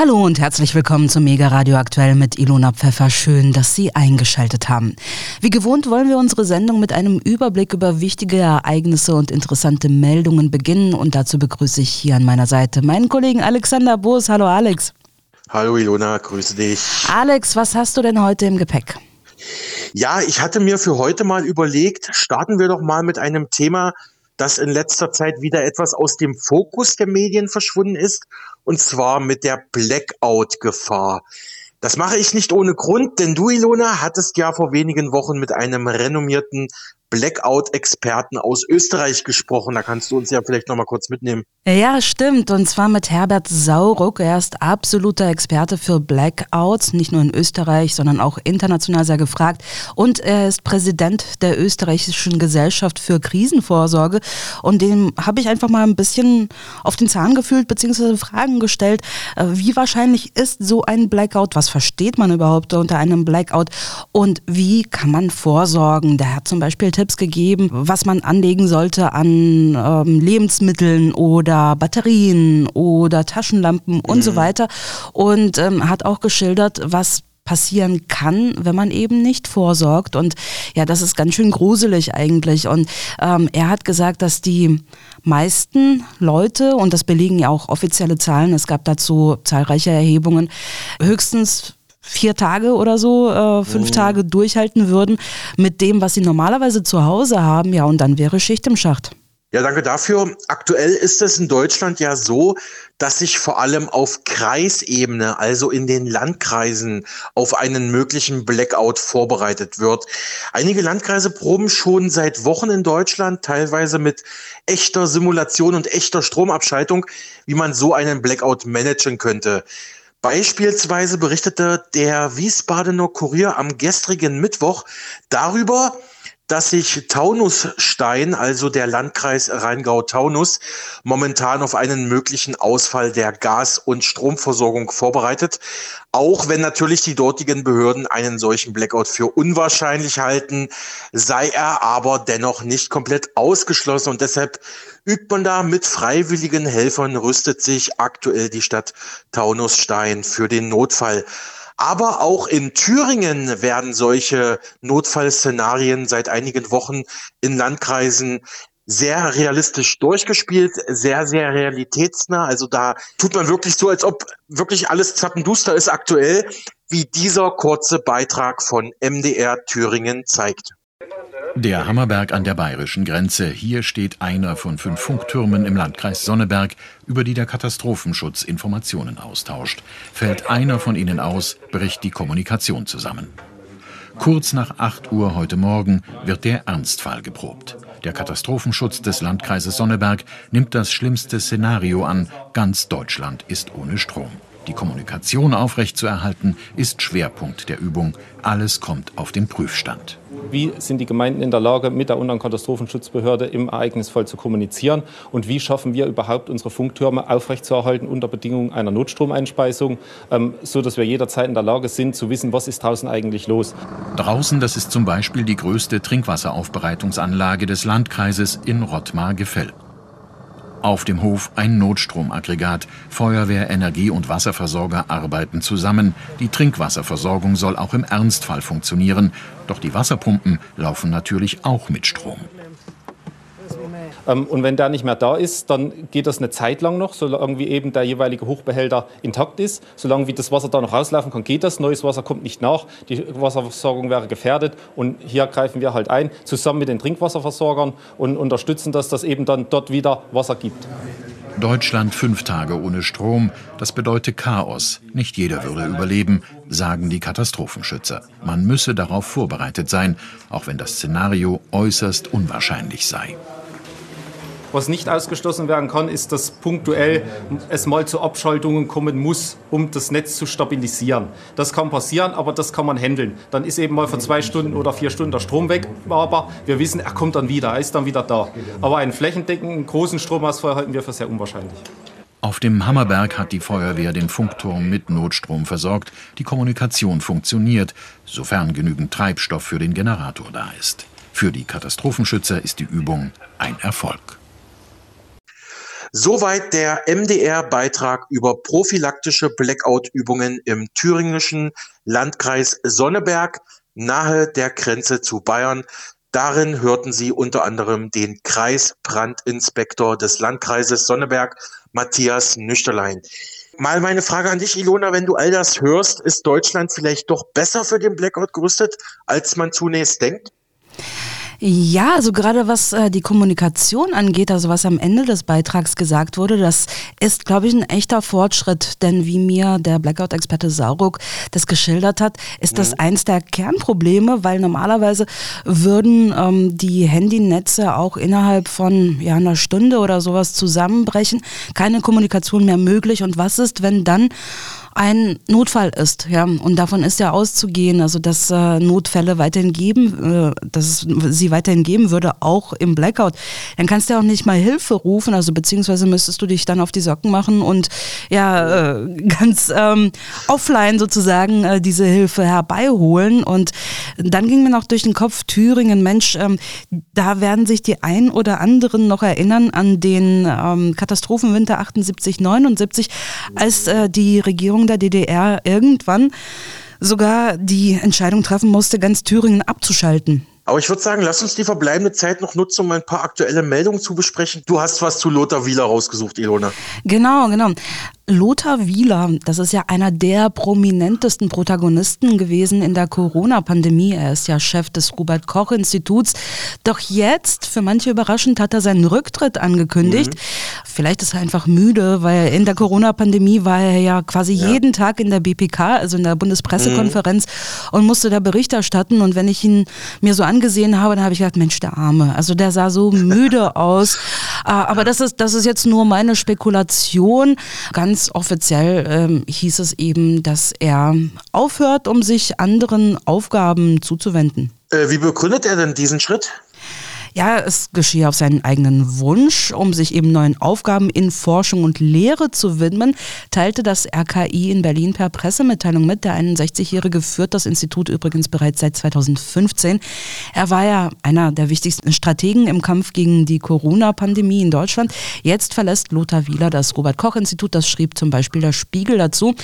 Hallo und herzlich willkommen zum Mega Radio Aktuell mit Ilona Pfeffer. Schön, dass Sie eingeschaltet haben. Wie gewohnt wollen wir unsere Sendung mit einem Überblick über wichtige Ereignisse und interessante Meldungen beginnen und dazu begrüße ich hier an meiner Seite meinen Kollegen Alexander Boos. Hallo Alex. Hallo Ilona, grüße dich. Alex, was hast du denn heute im Gepäck? Ja, ich hatte mir für heute mal überlegt, starten wir doch mal mit einem Thema, das in letzter Zeit wieder etwas aus dem Fokus der Medien verschwunden ist, und zwar mit der Blackout-Gefahr. Das mache ich nicht ohne Grund, denn du, Ilona, hattest ja vor wenigen Wochen mit einem renommierten Blackout-Experten aus Österreich gesprochen. Da kannst du uns ja vielleicht noch mal kurz mitnehmen. Ja, stimmt. Und zwar mit Herbert Sauruck. Er ist absoluter Experte für Blackouts, nicht nur in Österreich, sondern auch international sehr gefragt. Und er ist Präsident der österreichischen Gesellschaft für Krisenvorsorge. Und dem habe ich einfach mal ein bisschen auf den Zahn gefühlt, beziehungsweise Fragen gestellt. Äh, wie wahrscheinlich ist so ein Blackout? Was versteht man überhaupt unter einem Blackout? Und wie kann man vorsorgen? Der hat zum Beispiel Tipps gegeben, was man anlegen sollte an ähm, Lebensmitteln oder Batterien oder Taschenlampen mhm. und so mhm. weiter. Und ähm, hat auch geschildert, was passieren kann, wenn man eben nicht vorsorgt. Und ja, das ist ganz schön gruselig eigentlich. Und ähm, er hat gesagt, dass die meisten Leute, und das belegen ja auch offizielle Zahlen, es gab dazu zahlreiche Erhebungen, höchstens vier Tage oder so, äh, fünf oh. Tage durchhalten würden mit dem, was sie normalerweise zu Hause haben, ja, und dann wäre Schicht im Schacht. Ja, danke dafür. Aktuell ist es in Deutschland ja so, dass sich vor allem auf Kreisebene, also in den Landkreisen, auf einen möglichen Blackout vorbereitet wird. Einige Landkreise proben schon seit Wochen in Deutschland, teilweise mit echter Simulation und echter Stromabschaltung, wie man so einen Blackout managen könnte. Beispielsweise berichtete der Wiesbadener Kurier am gestrigen Mittwoch darüber, dass sich Taunusstein, also der Landkreis Rheingau-Taunus, momentan auf einen möglichen Ausfall der Gas- und Stromversorgung vorbereitet. Auch wenn natürlich die dortigen Behörden einen solchen Blackout für unwahrscheinlich halten, sei er aber dennoch nicht komplett ausgeschlossen und deshalb übt man da mit freiwilligen Helfern, rüstet sich aktuell die Stadt Taunusstein für den Notfall. Aber auch in Thüringen werden solche Notfallszenarien seit einigen Wochen in Landkreisen sehr realistisch durchgespielt, sehr, sehr realitätsnah. Also da tut man wirklich so, als ob wirklich alles zappenduster ist aktuell, wie dieser kurze Beitrag von MDR Thüringen zeigt. Der Hammerberg an der bayerischen Grenze. Hier steht einer von fünf Funktürmen im Landkreis Sonneberg, über die der Katastrophenschutz Informationen austauscht. Fällt einer von ihnen aus, bricht die Kommunikation zusammen. Kurz nach 8 Uhr heute Morgen wird der Ernstfall geprobt. Der Katastrophenschutz des Landkreises Sonneberg nimmt das schlimmste Szenario an. Ganz Deutschland ist ohne Strom. Die Kommunikation aufrechtzuerhalten ist Schwerpunkt der Übung. Alles kommt auf den Prüfstand. Wie sind die Gemeinden in der Lage, mit der unteren Katastrophenschutzbehörde im Ereignisfall zu kommunizieren? Und wie schaffen wir überhaupt, unsere Funktürme aufrechtzuerhalten unter Bedingungen einer Notstromeinspeisung, ähm, so dass wir jederzeit in der Lage sind, zu wissen, was ist draußen eigentlich los? Draußen, das ist zum Beispiel die größte Trinkwasseraufbereitungsanlage des Landkreises in Rottmar-Gefell. Auf dem Hof ein Notstromaggregat. Feuerwehr, Energie- und Wasserversorger arbeiten zusammen. Die Trinkwasserversorgung soll auch im Ernstfall funktionieren. Doch die Wasserpumpen laufen natürlich auch mit Strom. Ähm, und wenn der nicht mehr da ist, dann geht das eine Zeit lang noch, solange wie eben der jeweilige Hochbehälter intakt ist. Solange wie das Wasser da noch rauslaufen kann, geht das. Neues Wasser kommt nicht nach. Die Wasserversorgung wäre gefährdet. Und hier greifen wir halt ein, zusammen mit den Trinkwasserversorgern und unterstützen das, dass eben dann dort wieder Wasser gibt. Deutschland fünf Tage ohne Strom, das bedeutet Chaos. Nicht jeder würde überleben, sagen die Katastrophenschützer. Man müsse darauf vorbereitet sein, auch wenn das Szenario äußerst unwahrscheinlich sei. Was nicht ausgeschlossen werden kann, ist, dass punktuell es mal zu Abschaltungen kommen muss, um das Netz zu stabilisieren. Das kann passieren, aber das kann man handeln. Dann ist eben mal für zwei Stunden oder vier Stunden der Strom weg, aber wir wissen, er kommt dann wieder, er ist dann wieder da. Aber einen flächendeckenden großen Stromausfall halten wir für sehr unwahrscheinlich. Auf dem Hammerberg hat die Feuerwehr den Funkturm mit Notstrom versorgt. Die Kommunikation funktioniert, sofern genügend Treibstoff für den Generator da ist. Für die Katastrophenschützer ist die Übung ein Erfolg. Soweit der MDR-Beitrag über prophylaktische Blackout-Übungen im thüringischen Landkreis Sonneberg nahe der Grenze zu Bayern. Darin hörten Sie unter anderem den Kreisbrandinspektor des Landkreises Sonneberg, Matthias Nüchterlein. Mal meine Frage an dich, Ilona, wenn du all das hörst, ist Deutschland vielleicht doch besser für den Blackout gerüstet, als man zunächst denkt? Ja, also gerade was äh, die Kommunikation angeht, also was am Ende des Beitrags gesagt wurde, das ist, glaube ich, ein echter Fortschritt. Denn wie mir der Blackout-Experte Sauruck das geschildert hat, ist mhm. das eins der Kernprobleme, weil normalerweise würden ähm, die Handynetze auch innerhalb von ja, einer Stunde oder sowas zusammenbrechen, keine Kommunikation mehr möglich. Und was ist, wenn dann ein Notfall ist, ja, und davon ist ja auszugehen, also dass äh, Notfälle weiterhin geben, äh, dass es sie weiterhin geben würde, auch im Blackout, dann kannst du ja auch nicht mal Hilfe rufen, also beziehungsweise müsstest du dich dann auf die Socken machen und ja, äh, ganz ähm, offline sozusagen äh, diese Hilfe herbeiholen. Und dann ging mir noch durch den Kopf Thüringen, Mensch, ähm, da werden sich die ein oder anderen noch erinnern an den ähm, Katastrophenwinter 78, 79, als äh, die Regierung der DDR irgendwann sogar die Entscheidung treffen musste, ganz Thüringen abzuschalten. Aber ich würde sagen, lass uns die verbleibende Zeit noch nutzen, um ein paar aktuelle Meldungen zu besprechen. Du hast was zu Lothar Wieler rausgesucht, Ilona. Genau, genau. Lothar Wieler, das ist ja einer der prominentesten Protagonisten gewesen in der Corona-Pandemie. Er ist ja Chef des Robert-Koch-Instituts. Doch jetzt, für manche überraschend, hat er seinen Rücktritt angekündigt. Mhm. Vielleicht ist er einfach müde, weil in der Corona-Pandemie war er ja quasi ja. jeden Tag in der BPK, also in der Bundespressekonferenz, mhm. und musste da Bericht erstatten. Und wenn ich ihn mir so angesehen habe, dann habe ich gedacht, Mensch, der Arme. Also der sah so müde aus. Ah, aber das ist, das ist jetzt nur meine Spekulation. Ganz ganz offiziell ähm, hieß es eben, dass er aufhört, um sich anderen Aufgaben zuzuwenden. Äh, wie begründet er denn diesen Schritt? Ja, es geschehe auf seinen eigenen Wunsch, um sich eben neuen Aufgaben in Forschung und Lehre zu widmen, teilte das RKI in Berlin per Pressemitteilung mit. Der 61-Jährige führt das Institut übrigens bereits seit 2015. Er war ja einer der wichtigsten Strategen im Kampf gegen die Corona-Pandemie in Deutschland. Jetzt verlässt Lothar Wieler das Robert-Koch-Institut. Das schrieb zum Beispiel der Spiegel dazu.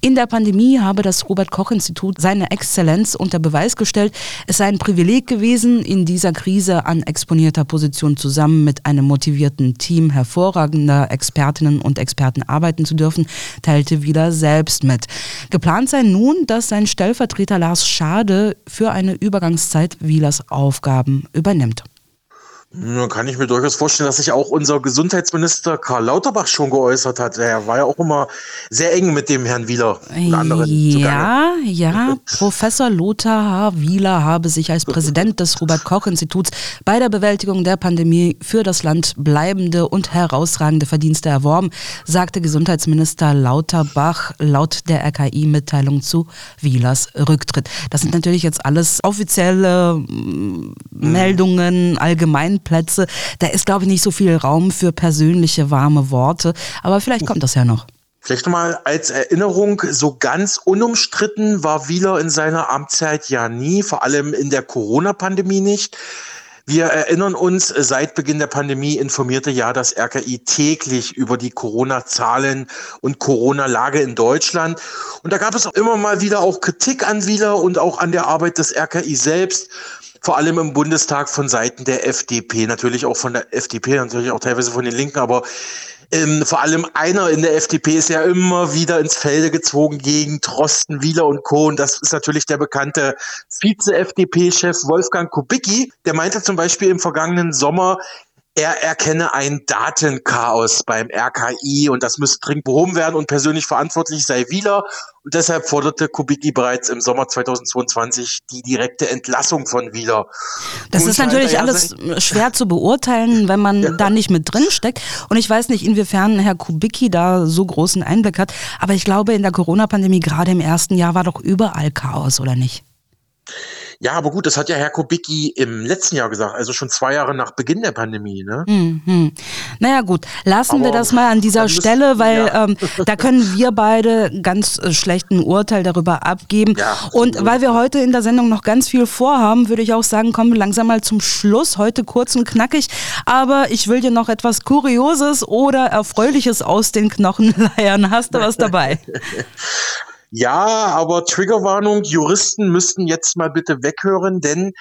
In der Pandemie habe das Robert-Koch-Institut seine Exzellenz unter Beweis gestellt. Es sei ein Privileg gewesen, in dieser Krise an exponierter Position zusammen mit einem motivierten Team hervorragender Expertinnen und Experten arbeiten zu dürfen, teilte Wieler selbst mit. Geplant sei nun, dass sein Stellvertreter Lars Schade für eine Übergangszeit Wielers Aufgaben übernimmt. Nun kann ich mir durchaus vorstellen, dass sich auch unser Gesundheitsminister Karl Lauterbach schon geäußert hat. Er war ja auch immer sehr eng mit dem Herrn Wieler und anderen. Ja, ja. Professor Lothar H. Wieler habe sich als Präsident des Robert-Koch-Instituts bei der Bewältigung der Pandemie für das Land bleibende und herausragende Verdienste erworben, sagte Gesundheitsminister Lauterbach laut der RKI-Mitteilung zu Wielers Rücktritt. Das sind natürlich jetzt alles offizielle mm, Meldungen, allgemein Plätze. Da ist, glaube ich, nicht so viel Raum für persönliche warme Worte. Aber vielleicht kommt das ja noch. Vielleicht nochmal als Erinnerung, so ganz unumstritten war Wieler in seiner Amtszeit ja nie, vor allem in der Corona-Pandemie nicht. Wir erinnern uns, seit Beginn der Pandemie informierte ja das RKI täglich über die Corona-Zahlen und Corona-Lage in Deutschland. Und da gab es auch immer mal wieder auch Kritik an Wieler und auch an der Arbeit des RKI selbst vor allem im Bundestag von Seiten der FDP, natürlich auch von der FDP, natürlich auch teilweise von den Linken, aber ähm, vor allem einer in der FDP ist ja immer wieder ins Felde gezogen gegen Trosten, Wieler und Co. Und das ist natürlich der bekannte Vize-FDP-Chef Wolfgang Kubicki. Der meinte zum Beispiel im vergangenen Sommer, er erkenne ein Datenchaos beim RKI und das müsste dringend behoben werden und persönlich verantwortlich sei Wieler. Und deshalb forderte Kubicki bereits im Sommer 2022 die direkte Entlassung von Wieler. Das Nun ist natürlich alles schwer zu beurteilen, wenn man ja. da nicht mit drin steckt. Und ich weiß nicht, inwiefern Herr Kubicki da so großen Einblick hat. Aber ich glaube, in der Corona-Pandemie, gerade im ersten Jahr, war doch überall Chaos, oder nicht? Ja, aber gut, das hat ja Herr Kubicki im letzten Jahr gesagt, also schon zwei Jahre nach Beginn der Pandemie. Ne? Mhm. Naja gut, lassen aber wir das mal an dieser Stelle, weil ja. ähm, da können wir beide ganz äh, schlechten Urteil darüber abgeben. Ja, und weil wir heute in der Sendung noch ganz viel vorhaben, würde ich auch sagen, kommen wir langsam mal zum Schluss. Heute kurz und knackig, aber ich will dir noch etwas Kurioses oder Erfreuliches aus den Knochen leiern. Hast du was dabei? Ja, aber Triggerwarnung, Juristen müssten jetzt mal bitte weghören, denn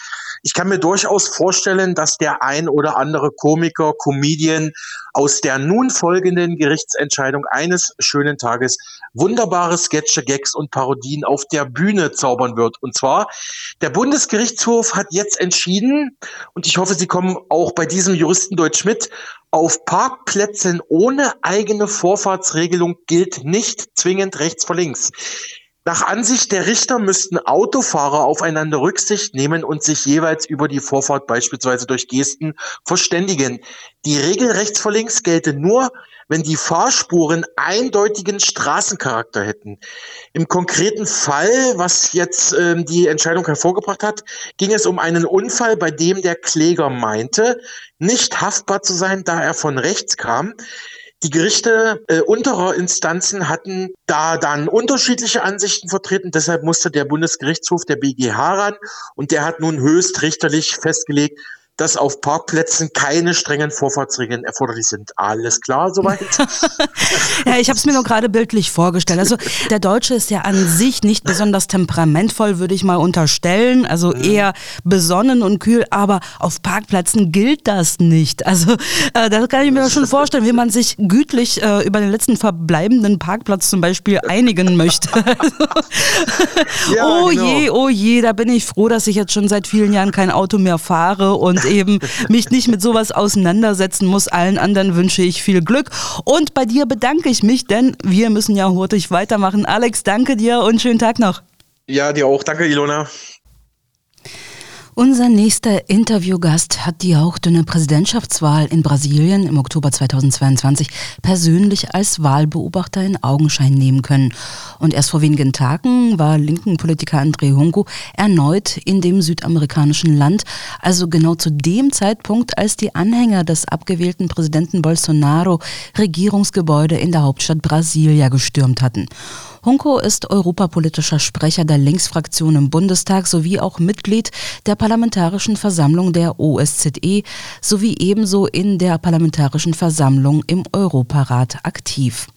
ich kann mir durchaus vorstellen, dass der ein oder andere Komiker, Comedian aus der nun folgenden Gerichtsentscheidung eines schönen Tages wunderbare Sketche, Gags und Parodien auf der Bühne zaubern wird. Und zwar, der Bundesgerichtshof hat jetzt entschieden, und ich hoffe, Sie kommen auch bei diesem Juristendeutsch mit, auf Parkplätzen ohne eigene Vorfahrtsregelung gilt nicht zwingend rechts vor links. Nach Ansicht der Richter müssten Autofahrer aufeinander Rücksicht nehmen und sich jeweils über die Vorfahrt beispielsweise durch Gesten verständigen. Die Regel rechts vor links gelte nur, wenn die Fahrspuren eindeutigen Straßencharakter hätten. Im konkreten Fall, was jetzt äh, die Entscheidung hervorgebracht hat, ging es um einen Unfall, bei dem der Kläger meinte, nicht haftbar zu sein, da er von rechts kam. Die Gerichte äh, unterer Instanzen hatten da dann unterschiedliche Ansichten vertreten. Deshalb musste der Bundesgerichtshof der BGH ran und der hat nun höchstrichterlich festgelegt, dass auf Parkplätzen keine strengen Vorfahrtsregeln erforderlich sind. Alles klar soweit? ja, ich habe es mir nur gerade bildlich vorgestellt. Also der Deutsche ist ja an sich nicht besonders temperamentvoll, würde ich mal unterstellen. Also mhm. eher besonnen und kühl, aber auf Parkplätzen gilt das nicht. Also äh, das kann ich mir schon vorstellen, wie man sich gütlich äh, über den letzten verbleibenden Parkplatz zum Beispiel einigen möchte. ja, oh genau. je, oh je, da bin ich froh, dass ich jetzt schon seit vielen Jahren kein Auto mehr fahre und eben mich nicht mit sowas auseinandersetzen muss. Allen anderen wünsche ich viel Glück. Und bei dir bedanke ich mich, denn wir müssen ja hurtig weitermachen. Alex, danke dir und schönen Tag noch. Ja, dir auch. Danke, Ilona. Unser nächster Interviewgast hat die hauchdünne Präsidentschaftswahl in Brasilien im Oktober 2022 persönlich als Wahlbeobachter in Augenschein nehmen können. Und erst vor wenigen Tagen war linken Politiker André Hunko erneut in dem südamerikanischen Land, also genau zu dem Zeitpunkt, als die Anhänger des abgewählten Präsidenten Bolsonaro Regierungsgebäude in der Hauptstadt Brasilia gestürmt hatten. Hunko ist europapolitischer Sprecher der Linksfraktion im Bundestag sowie auch Mitglied der Parlamentarischen Versammlung der OSZE sowie ebenso in der Parlamentarischen Versammlung im Europarat aktiv.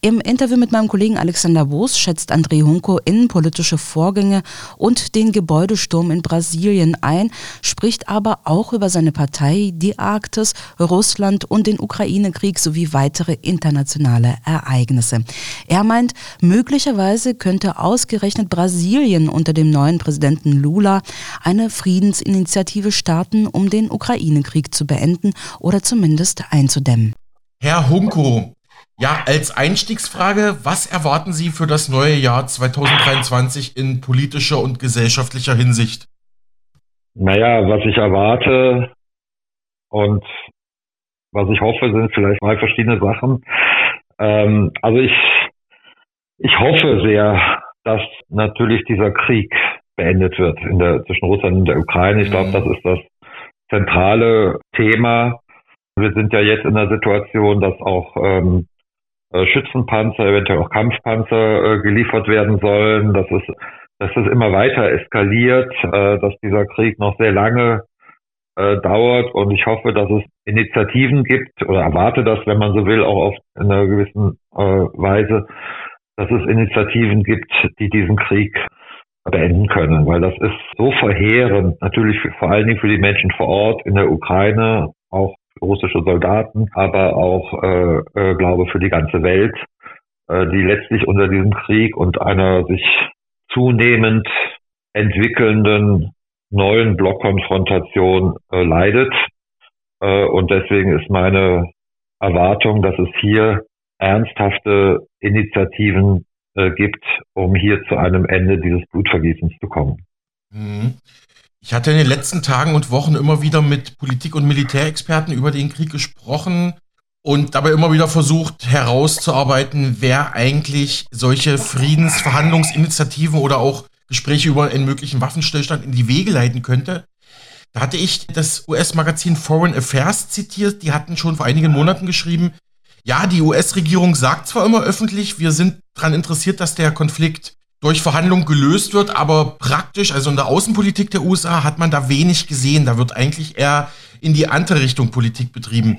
Im Interview mit meinem Kollegen Alexander Boos schätzt André Hunko innenpolitische Vorgänge und den Gebäudesturm in Brasilien ein, spricht aber auch über seine Partei, die Arktis, Russland und den Ukraine-Krieg sowie weitere internationale Ereignisse. Er meint, Möglicherweise könnte ausgerechnet Brasilien unter dem neuen Präsidenten Lula eine Friedensinitiative starten, um den Ukraine-Krieg zu beenden oder zumindest einzudämmen. Herr Hunko, ja, als Einstiegsfrage, was erwarten Sie für das neue Jahr 2023 in politischer und gesellschaftlicher Hinsicht? Naja, was ich erwarte und was ich hoffe, sind vielleicht zwei verschiedene Sachen. Ähm, also ich ich hoffe sehr, dass natürlich dieser Krieg beendet wird in der, zwischen Russland und der Ukraine. Ich glaube, mhm. das ist das zentrale Thema. Wir sind ja jetzt in der Situation, dass auch ähm, äh, Schützenpanzer, eventuell auch Kampfpanzer äh, geliefert werden sollen, dass es, dass es immer weiter eskaliert, äh, dass dieser Krieg noch sehr lange äh, dauert und ich hoffe, dass es Initiativen gibt oder erwarte das, wenn man so will, auch auf einer gewissen äh, Weise, dass es Initiativen gibt, die diesen Krieg beenden können, weil das ist so verheerend, natürlich für, vor allen Dingen für die Menschen vor Ort in der Ukraine, auch russische Soldaten, aber auch, äh, äh, glaube für die ganze Welt, äh, die letztlich unter diesem Krieg und einer sich zunehmend entwickelnden neuen Blockkonfrontation äh, leidet. Äh, und deswegen ist meine Erwartung, dass es hier ernsthafte Initiativen äh, gibt, um hier zu einem Ende dieses Blutvergießens zu kommen. Mhm. Ich hatte in den letzten Tagen und Wochen immer wieder mit Politik- und Militärexperten über den Krieg gesprochen und dabei immer wieder versucht herauszuarbeiten, wer eigentlich solche Friedensverhandlungsinitiativen oder auch Gespräche über einen möglichen Waffenstillstand in die Wege leiten könnte. Da hatte ich das US-Magazin Foreign Affairs zitiert. Die hatten schon vor einigen Monaten geschrieben, ja, die US-Regierung sagt zwar immer öffentlich, wir sind daran interessiert, dass der Konflikt durch Verhandlungen gelöst wird, aber praktisch, also in der Außenpolitik der USA, hat man da wenig gesehen. Da wird eigentlich eher in die andere Richtung Politik betrieben.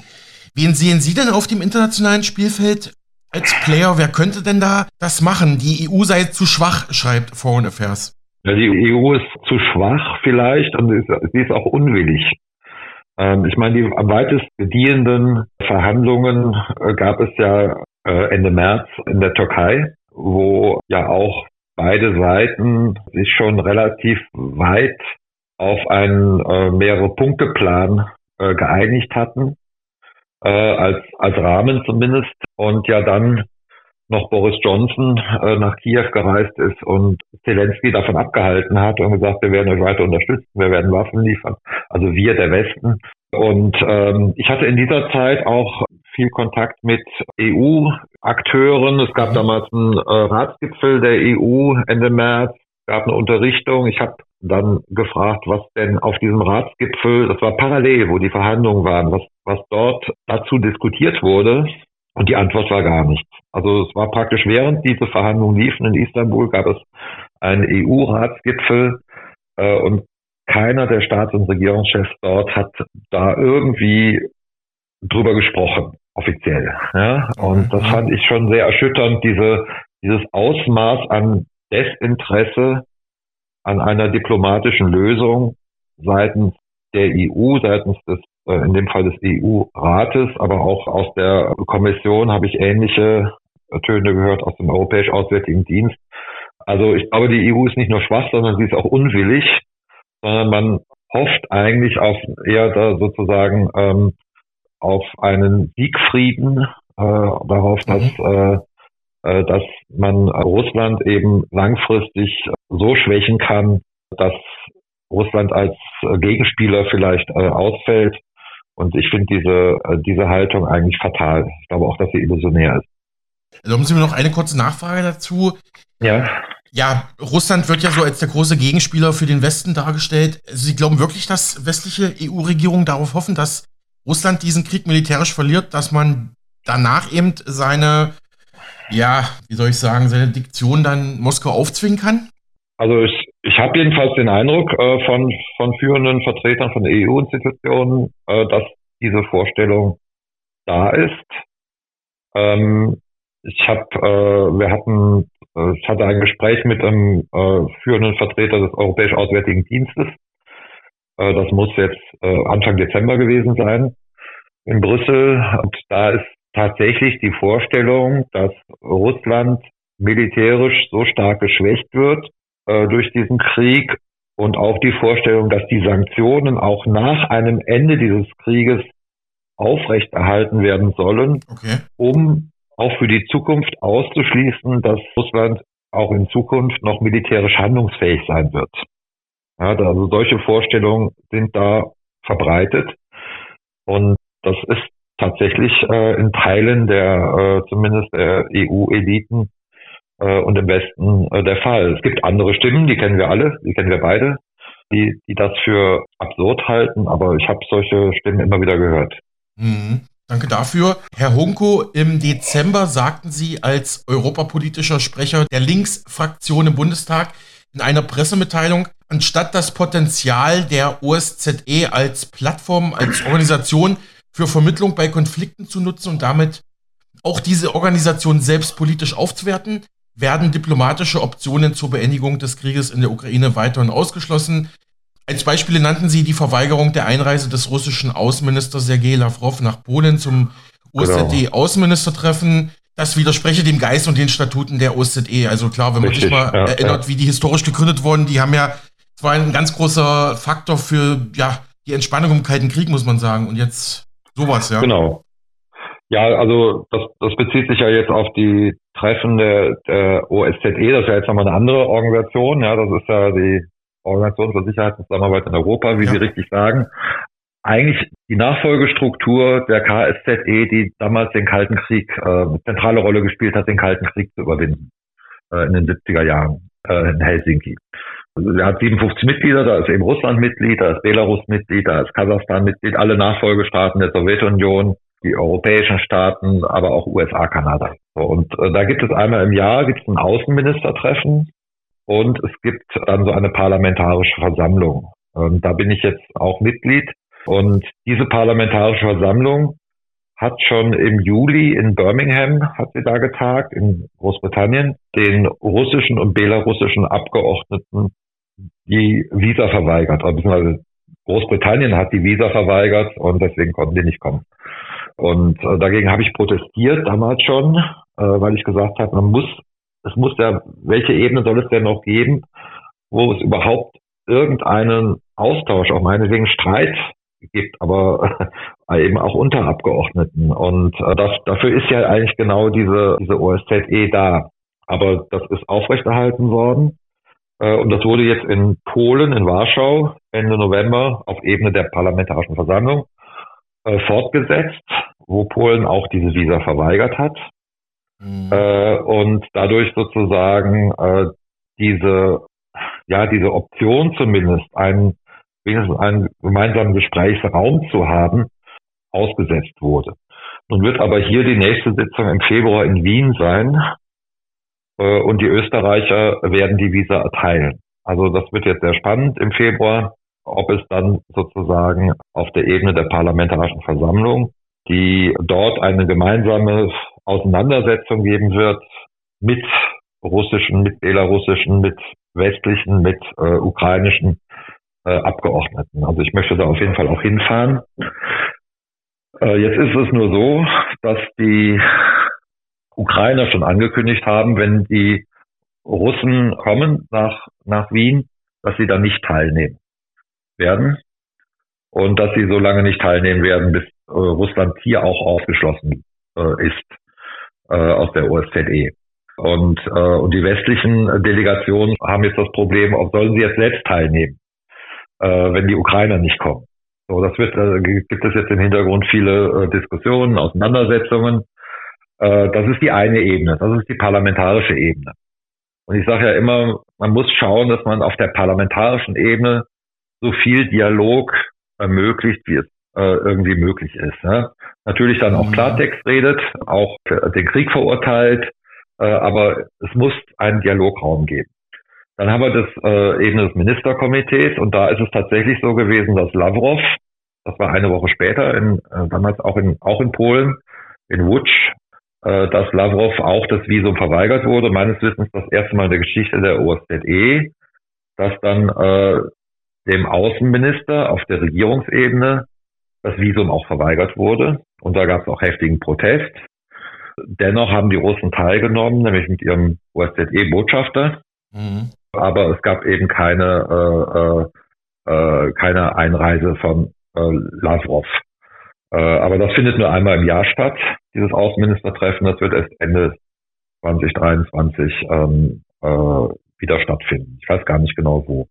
Wen sehen Sie denn auf dem internationalen Spielfeld als Player? Wer könnte denn da das machen? Die EU sei zu schwach, schreibt Foreign Affairs. Ja, die EU ist zu schwach vielleicht und sie ist auch unwillig. Ähm, ich meine, die am weitest gediehenden Verhandlungen äh, gab es ja äh, Ende März in der Türkei, wo ja auch beide Seiten sich schon relativ weit auf einen äh, mehrere Punkteplan geeinigt hatten, als, als Rahmen zumindest. Und ja dann noch Boris Johnson äh, nach Kiew gereist ist und Zelensky davon abgehalten hat und gesagt, wir werden euch weiter unterstützen, wir werden Waffen liefern. Also wir, der Westen. Und ähm, ich hatte in dieser Zeit auch viel Kontakt mit EU-Akteuren. Es gab damals einen äh, Ratsgipfel der EU Ende März, gab eine Unterrichtung. Ich habe dann gefragt, was denn auf diesem Ratsgipfel, das war parallel, wo die Verhandlungen waren, was, was dort dazu diskutiert wurde. Und die Antwort war gar nichts. Also es war praktisch während diese Verhandlungen liefen in Istanbul, gab es einen EU-Ratsgipfel äh, und keiner der Staats- und Regierungschefs dort hat da irgendwie drüber gesprochen, offiziell. Ja? Und das fand ich schon sehr erschütternd, diese, dieses Ausmaß an Desinteresse an einer diplomatischen Lösung seitens der EU, seitens des in dem Fall des EU-Rates, aber auch aus der Kommission habe ich ähnliche Töne gehört aus dem Europäisch Auswärtigen Dienst. Also ich glaube, die EU ist nicht nur schwach, sondern sie ist auch unwillig, sondern man hofft eigentlich auf eher da sozusagen ähm, auf einen Siegfrieden, äh, darauf, dass, mhm. äh, äh, dass man Russland eben langfristig so schwächen kann, dass Russland als Gegenspieler vielleicht äh, ausfällt und ich finde diese, äh, diese Haltung eigentlich fatal. Ich glaube auch, dass sie illusionär ist. Erlauben Sie mir noch eine kurze Nachfrage dazu. Ja. Ja, Russland wird ja so als der große Gegenspieler für den Westen dargestellt. Sie glauben wirklich, dass westliche EU-Regierungen darauf hoffen, dass Russland diesen Krieg militärisch verliert, dass man danach eben seine, ja, wie soll ich sagen, seine Diktion dann Moskau aufzwingen kann? Also ich, ich habe jedenfalls den Eindruck äh, von, von führenden Vertretern von EU-Institutionen, äh, dass diese Vorstellung da ist. Ähm, ich habe, äh, wir hatten, äh, ich hatte ein Gespräch mit einem äh, führenden Vertreter des Europäisch Auswärtigen Dienstes. Äh, das muss jetzt Anfang Dezember gewesen sein in Brüssel. Und da ist tatsächlich die Vorstellung, dass Russland militärisch so stark geschwächt wird, äh, durch diesen Krieg und auch die Vorstellung, dass die Sanktionen auch nach einem Ende dieses Krieges aufrechterhalten werden sollen, okay. um auch für die Zukunft auszuschließen, dass Russland auch in Zukunft noch militärisch handlungsfähig sein wird. Ja, also solche Vorstellungen sind da verbreitet und das ist tatsächlich äh, in Teilen der äh, zumindest der EU-Eliten äh, und im Westen äh, der Fall. Es gibt andere Stimmen, die kennen wir alle, die kennen wir beide, die, die das für absurd halten, aber ich habe solche Stimmen immer wieder gehört. Mhm. Danke dafür. Herr Hunko, im Dezember sagten Sie als europapolitischer Sprecher der Linksfraktion im Bundestag in einer Pressemitteilung, anstatt das Potenzial der OSZE als Plattform, als Organisation für Vermittlung bei Konflikten zu nutzen und damit auch diese Organisation selbst politisch aufzuwerten, werden diplomatische Optionen zur Beendigung des Krieges in der Ukraine weiterhin ausgeschlossen. Als Beispiele nannten sie die Verweigerung der Einreise des russischen Außenministers Sergei Lavrov nach Polen zum OSZE-Außenministertreffen. Das widerspreche dem Geist und den Statuten der OSZE. Also klar, wenn man Richtig, sich mal ja, erinnert, ja. wie die historisch gegründet wurden, die haben ja, das war ein ganz großer Faktor für ja, die Entspannung im Kalten Krieg, muss man sagen. Und jetzt sowas, ja. Genau. Ja, also das, das bezieht sich ja jetzt auf die Treffen der, der OSZE, das ist ja jetzt nochmal eine andere Organisation, ja, das ist ja die Organisation für Sicherheit und Zusammenarbeit in Europa, wie ja. Sie richtig sagen. Eigentlich die Nachfolgestruktur der KSZE, die damals den Kalten Krieg, äh, eine zentrale Rolle gespielt hat, den Kalten Krieg zu überwinden, äh, in den 70er Jahren. äh, in Helsinki. Also er hat 57 Mitglieder, da ist eben Russland Mitglied, da ist Belarus Mitglied, da ist Kasachstan Mitglied, alle Nachfolgestaaten der Sowjetunion, die europäischen Staaten, aber auch USA, Kanada. Und äh, da gibt es einmal im Jahr gibt's ein Außenministertreffen und es gibt dann so eine parlamentarische Versammlung. Ähm, da bin ich jetzt auch Mitglied und diese parlamentarische Versammlung hat schon im Juli in Birmingham, hat sie da getagt, in Großbritannien, den russischen und belarussischen Abgeordneten die Visa verweigert. Also Großbritannien hat die Visa verweigert und deswegen konnten die nicht kommen. Und äh, dagegen habe ich protestiert damals schon, äh, weil ich gesagt habe, man muss, es muss ja, welche Ebene soll es denn noch geben, wo es überhaupt irgendeinen Austausch, auch meinetwegen Streit gibt, aber eben auch unter Abgeordneten. Und äh, das, dafür ist ja eigentlich genau diese, diese OSZE da. Aber das ist aufrechterhalten worden. Äh, und das wurde jetzt in Polen, in Warschau, Ende November auf Ebene der Parlamentarischen Versammlung äh, fortgesetzt, wo Polen auch diese Visa verweigert hat. Mhm. Äh, und dadurch sozusagen äh, diese, ja, diese Option zumindest, einen, wenigstens einen gemeinsamen Gesprächsraum zu haben, ausgesetzt wurde. Nun wird aber hier die nächste Sitzung im Februar in Wien sein, äh, und die Österreicher werden die Visa erteilen. Also das wird jetzt sehr spannend im Februar, ob es dann sozusagen auf der Ebene der Parlamentarischen Versammlung, die dort eine gemeinsame Auseinandersetzung geben wird mit russischen, mit belarussischen, mit westlichen, mit äh, ukrainischen äh, Abgeordneten. Also ich möchte da auf jeden Fall auch hinfahren. Äh, jetzt ist es nur so, dass die Ukrainer schon angekündigt haben, wenn die Russen kommen nach, nach Wien, dass sie da nicht teilnehmen werden und dass sie so lange nicht teilnehmen werden, bis äh, Russland hier auch ausgeschlossen äh, ist äh, aus der OSZE. Und, äh, und die westlichen Delegationen haben jetzt das Problem, ob sollen sie jetzt selbst teilnehmen, äh, wenn die Ukrainer nicht kommen. So, das wird, äh, gibt es jetzt im Hintergrund viele äh, Diskussionen, Auseinandersetzungen. Äh, das ist die eine Ebene, das ist die parlamentarische Ebene. Und ich sage ja immer, man muss schauen, dass man auf der parlamentarischen Ebene so viel Dialog ermöglicht, wie es irgendwie möglich ist. Ne? Natürlich dann auch mhm. Klartext redet, auch den Krieg verurteilt, äh, aber es muss einen Dialograum geben. Dann haben wir das äh, Ebene des Ministerkomitees und da ist es tatsächlich so gewesen, dass Lavrov, das war eine Woche später, in, äh, damals auch in, auch in Polen, in Łódź, äh, dass Lavrov auch das Visum verweigert wurde. Meines Wissens das erste Mal in der Geschichte der OSZE, dass dann äh, dem Außenminister auf der Regierungsebene das Visum auch verweigert wurde. Und da gab es auch heftigen Protest. Dennoch haben die Russen teilgenommen, nämlich mit ihrem OSZE-Botschafter. Mhm. Aber es gab eben keine, äh, äh, keine Einreise von äh, Lavrov. Äh, aber das findet nur einmal im Jahr statt, dieses Außenministertreffen. Das wird erst Ende 2023 ähm, äh, wieder stattfinden. Ich weiß gar nicht genau wo.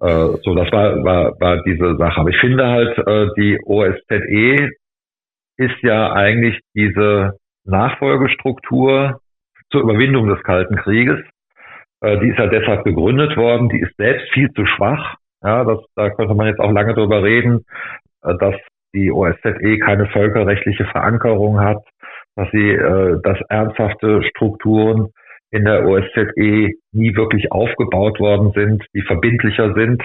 Äh, so, das war, war, war diese Sache. Aber ich finde halt, äh, die OSZE ist ja eigentlich diese Nachfolgestruktur zur Überwindung des Kalten Krieges. Äh, die ist ja deshalb gegründet worden. Die ist selbst viel zu schwach. Ja, das, da könnte man jetzt auch lange drüber reden, äh, dass die OSZE keine völkerrechtliche Verankerung hat, dass sie, äh, dass ernsthafte Strukturen in der OSZE nie wirklich aufgebaut worden sind, die verbindlicher sind.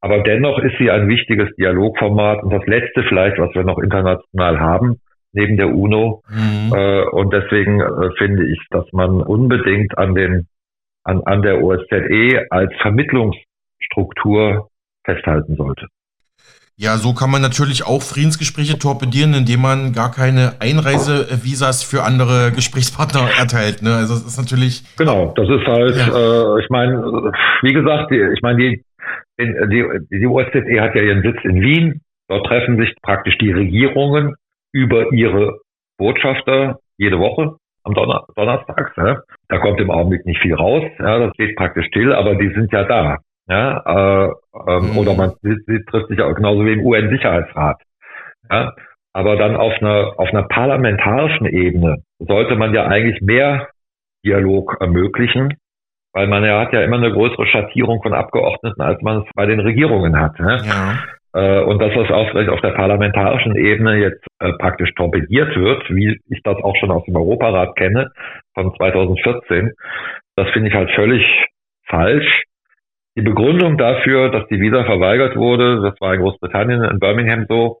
Aber dennoch ist sie ein wichtiges Dialogformat und das letzte vielleicht, was wir noch international haben, neben der UNO. Mhm. Äh, und deswegen äh, finde ich, dass man unbedingt an den, an, an der OSZE als Vermittlungsstruktur festhalten sollte. Ja, so kann man natürlich auch Friedensgespräche torpedieren, indem man gar keine Einreisevisas für andere Gesprächspartner erteilt. Ne? Also das ist natürlich. Genau, das ist halt, ja. äh, ich meine, wie gesagt, ich meine, die, die, die OSZE hat ja ihren Sitz in Wien. Dort treffen sich praktisch die Regierungen über ihre Botschafter jede Woche am Donner Donnerstag. Ne? Da kommt im Augenblick nicht viel raus. Ja, das geht praktisch still, aber die sind ja da. Ja, äh, ähm, mhm. Oder man sie, sie trifft sich auch genauso wie im UN-Sicherheitsrat. Ja, aber dann auf einer, auf einer parlamentarischen Ebene sollte man ja eigentlich mehr Dialog ermöglichen, weil man ja hat ja immer eine größere Schattierung von Abgeordneten, als man es bei den Regierungen hat. Ne? Ja. Äh, und dass das auch vielleicht auf der parlamentarischen Ebene jetzt äh, praktisch torpediert wird, wie ich das auch schon aus dem Europarat kenne von 2014, das finde ich halt völlig falsch. Die Begründung dafür, dass die Visa verweigert wurde, das war in Großbritannien, in Birmingham so,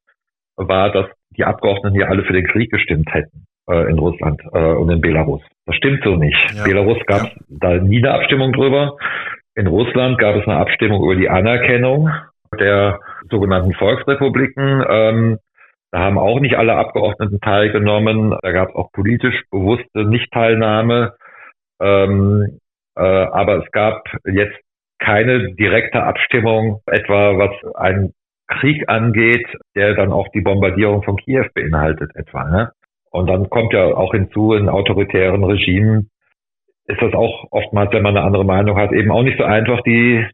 war, dass die Abgeordneten hier alle für den Krieg gestimmt hätten äh, in Russland äh, und in Belarus. Das stimmt so nicht. Ja. Belarus gab es ja. da nie eine Abstimmung drüber. In Russland gab es eine Abstimmung über die Anerkennung der sogenannten Volksrepubliken. Ähm, da haben auch nicht alle Abgeordneten teilgenommen. Da gab es auch politisch bewusste Nichtteilnahme. Ähm, äh, aber es gab jetzt keine direkte Abstimmung, etwa was einen Krieg angeht, der dann auch die Bombardierung von Kiew beinhaltet, etwa. Ne? Und dann kommt ja auch hinzu, in autoritären Regimen ist das auch oftmals, wenn man eine andere Meinung hat, eben auch nicht so einfach, die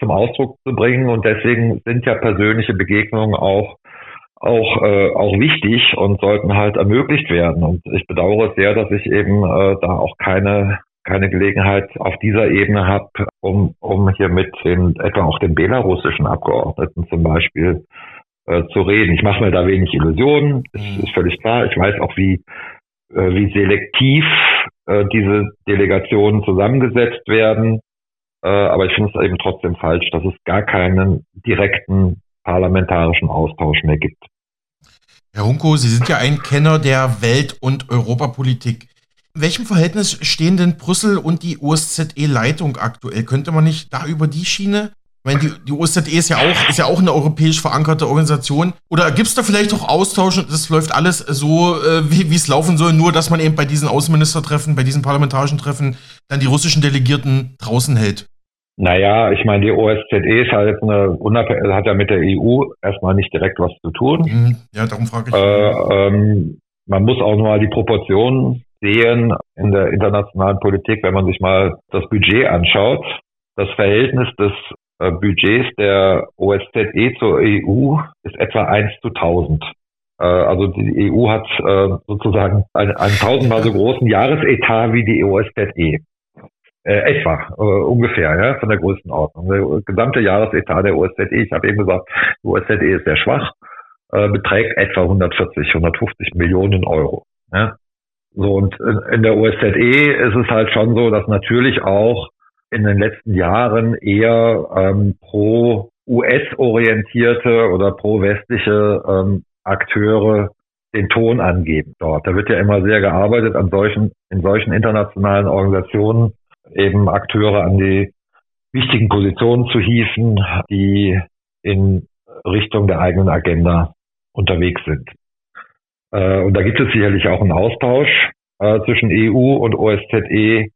zum Ausdruck zu bringen. Und deswegen sind ja persönliche Begegnungen auch auch äh, auch wichtig und sollten halt ermöglicht werden. Und ich bedauere sehr, dass ich eben äh, da auch keine keine Gelegenheit auf dieser Ebene habe, um, um hier mit den, etwa auch den belarussischen Abgeordneten zum Beispiel äh, zu reden. Ich mache mir da wenig Illusionen, ist, mhm. ist völlig klar. Ich weiß auch, wie, äh, wie selektiv äh, diese Delegationen zusammengesetzt werden. Äh, aber ich finde es eben trotzdem falsch, dass es gar keinen direkten parlamentarischen Austausch mehr gibt. Herr Hunko, Sie sind ja ein Kenner der Welt- und Europapolitik. Welchem Verhältnis stehen denn Brüssel und die OSZE-Leitung aktuell? Könnte man nicht da über die Schiene? Ich meine, die, die OSZE ist ja auch, ist ja auch eine europäisch verankerte Organisation. Oder gibt es da vielleicht auch Austausch und das läuft alles so, äh, wie es laufen soll, nur dass man eben bei diesen Außenministertreffen, bei diesen parlamentarischen Treffen dann die russischen Delegierten draußen hält? Naja, ich meine, die OSZE ist halt eine hat ja mit der EU erstmal nicht direkt was zu tun. Mhm. Ja, darum frage ich. Äh, ähm, man muss auch mal die Proportionen sehen in der internationalen Politik, wenn man sich mal das Budget anschaut. Das Verhältnis des äh, Budgets der OSZE zur EU ist etwa 1 zu 1000. Äh, also die EU hat äh, sozusagen einen, einen tausendmal so großen Jahresetat wie die OSZE. Äh, etwa, äh, ungefähr, ja, von der Größenordnung. Der gesamte Jahresetat der OSZE, ich habe eben gesagt, die OSZE ist sehr schwach, äh, beträgt etwa 140, 150 Millionen Euro. Ja. So, und in der OSZE ist es halt schon so, dass natürlich auch in den letzten Jahren eher ähm, pro US-orientierte oder pro-westliche ähm, Akteure den Ton angeben dort. Da wird ja immer sehr gearbeitet an solchen, in solchen internationalen Organisationen eben Akteure an die wichtigen Positionen zu hieven, die in Richtung der eigenen Agenda unterwegs sind. Äh, und da gibt es sicherlich auch einen Austausch äh, zwischen EU und OSZE.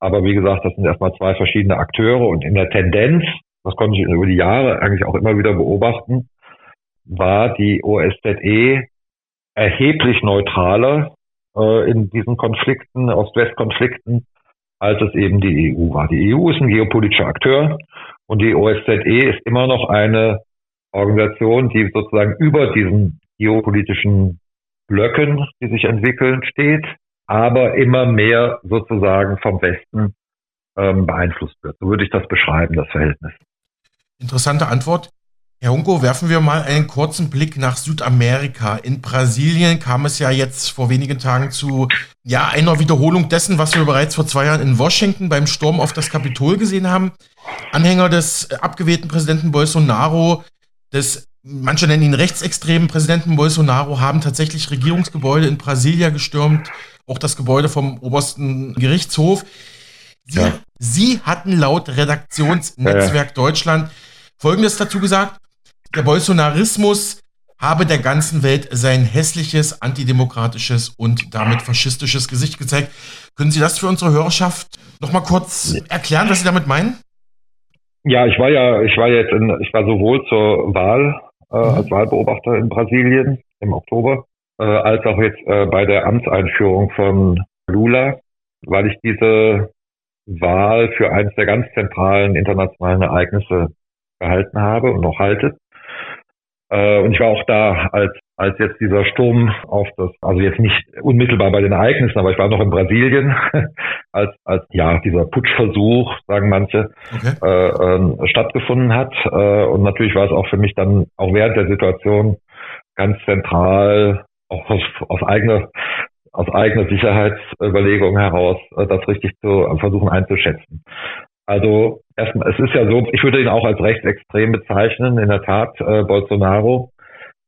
Aber wie gesagt, das sind erstmal zwei verschiedene Akteure und in der Tendenz, das konnte ich über die Jahre eigentlich auch immer wieder beobachten, war die OSZE erheblich neutraler äh, in diesen Konflikten, Ost-West-Konflikten, als es eben die EU war. Die EU ist ein geopolitischer Akteur und die OSZE ist immer noch eine Organisation, die sozusagen über diesen geopolitischen Blöcken, die sich entwickeln, steht, aber immer mehr sozusagen vom Westen ähm, beeinflusst wird. So würde ich das beschreiben, das Verhältnis. Interessante Antwort. Herr Hunko, werfen wir mal einen kurzen Blick nach Südamerika. In Brasilien kam es ja jetzt vor wenigen Tagen zu ja, einer Wiederholung dessen, was wir bereits vor zwei Jahren in Washington beim Sturm auf das Kapitol gesehen haben. Anhänger des abgewählten Präsidenten Bolsonaro, des manche nennen ihn rechtsextremen Präsidenten Bolsonaro, haben tatsächlich Regierungsgebäude in Brasilia gestürmt, auch das Gebäude vom obersten Gerichtshof. Sie, ja. Sie hatten laut Redaktionsnetzwerk ja, Deutschland Folgendes dazu gesagt. Der Bolsonarismus habe der ganzen Welt sein hässliches, antidemokratisches und damit faschistisches Gesicht gezeigt. Können Sie das für unsere Hörerschaft nochmal kurz erklären, was Sie damit meinen? Ja, ich war ja, ich war jetzt in, ich war sowohl zur Wahl äh, mhm. als Wahlbeobachter in Brasilien im Oktober, äh, als auch jetzt äh, bei der Amtseinführung von Lula, weil ich diese Wahl für eines der ganz zentralen internationalen Ereignisse gehalten habe und noch halte. Äh, und ich war auch da, als, als jetzt dieser Sturm auf das, also jetzt nicht unmittelbar bei den Ereignissen, aber ich war noch in Brasilien, als, als ja dieser Putschversuch, sagen manche, okay. äh, äh, stattgefunden hat. Äh, und natürlich war es auch für mich dann auch während der Situation ganz zentral, auch aus, aus eigener aus eigener Sicherheitsüberlegung heraus, äh, das richtig zu versuchen einzuschätzen. Also erstmal, es ist ja so, ich würde ihn auch als rechtsextrem bezeichnen, in der Tat, äh, Bolsonaro.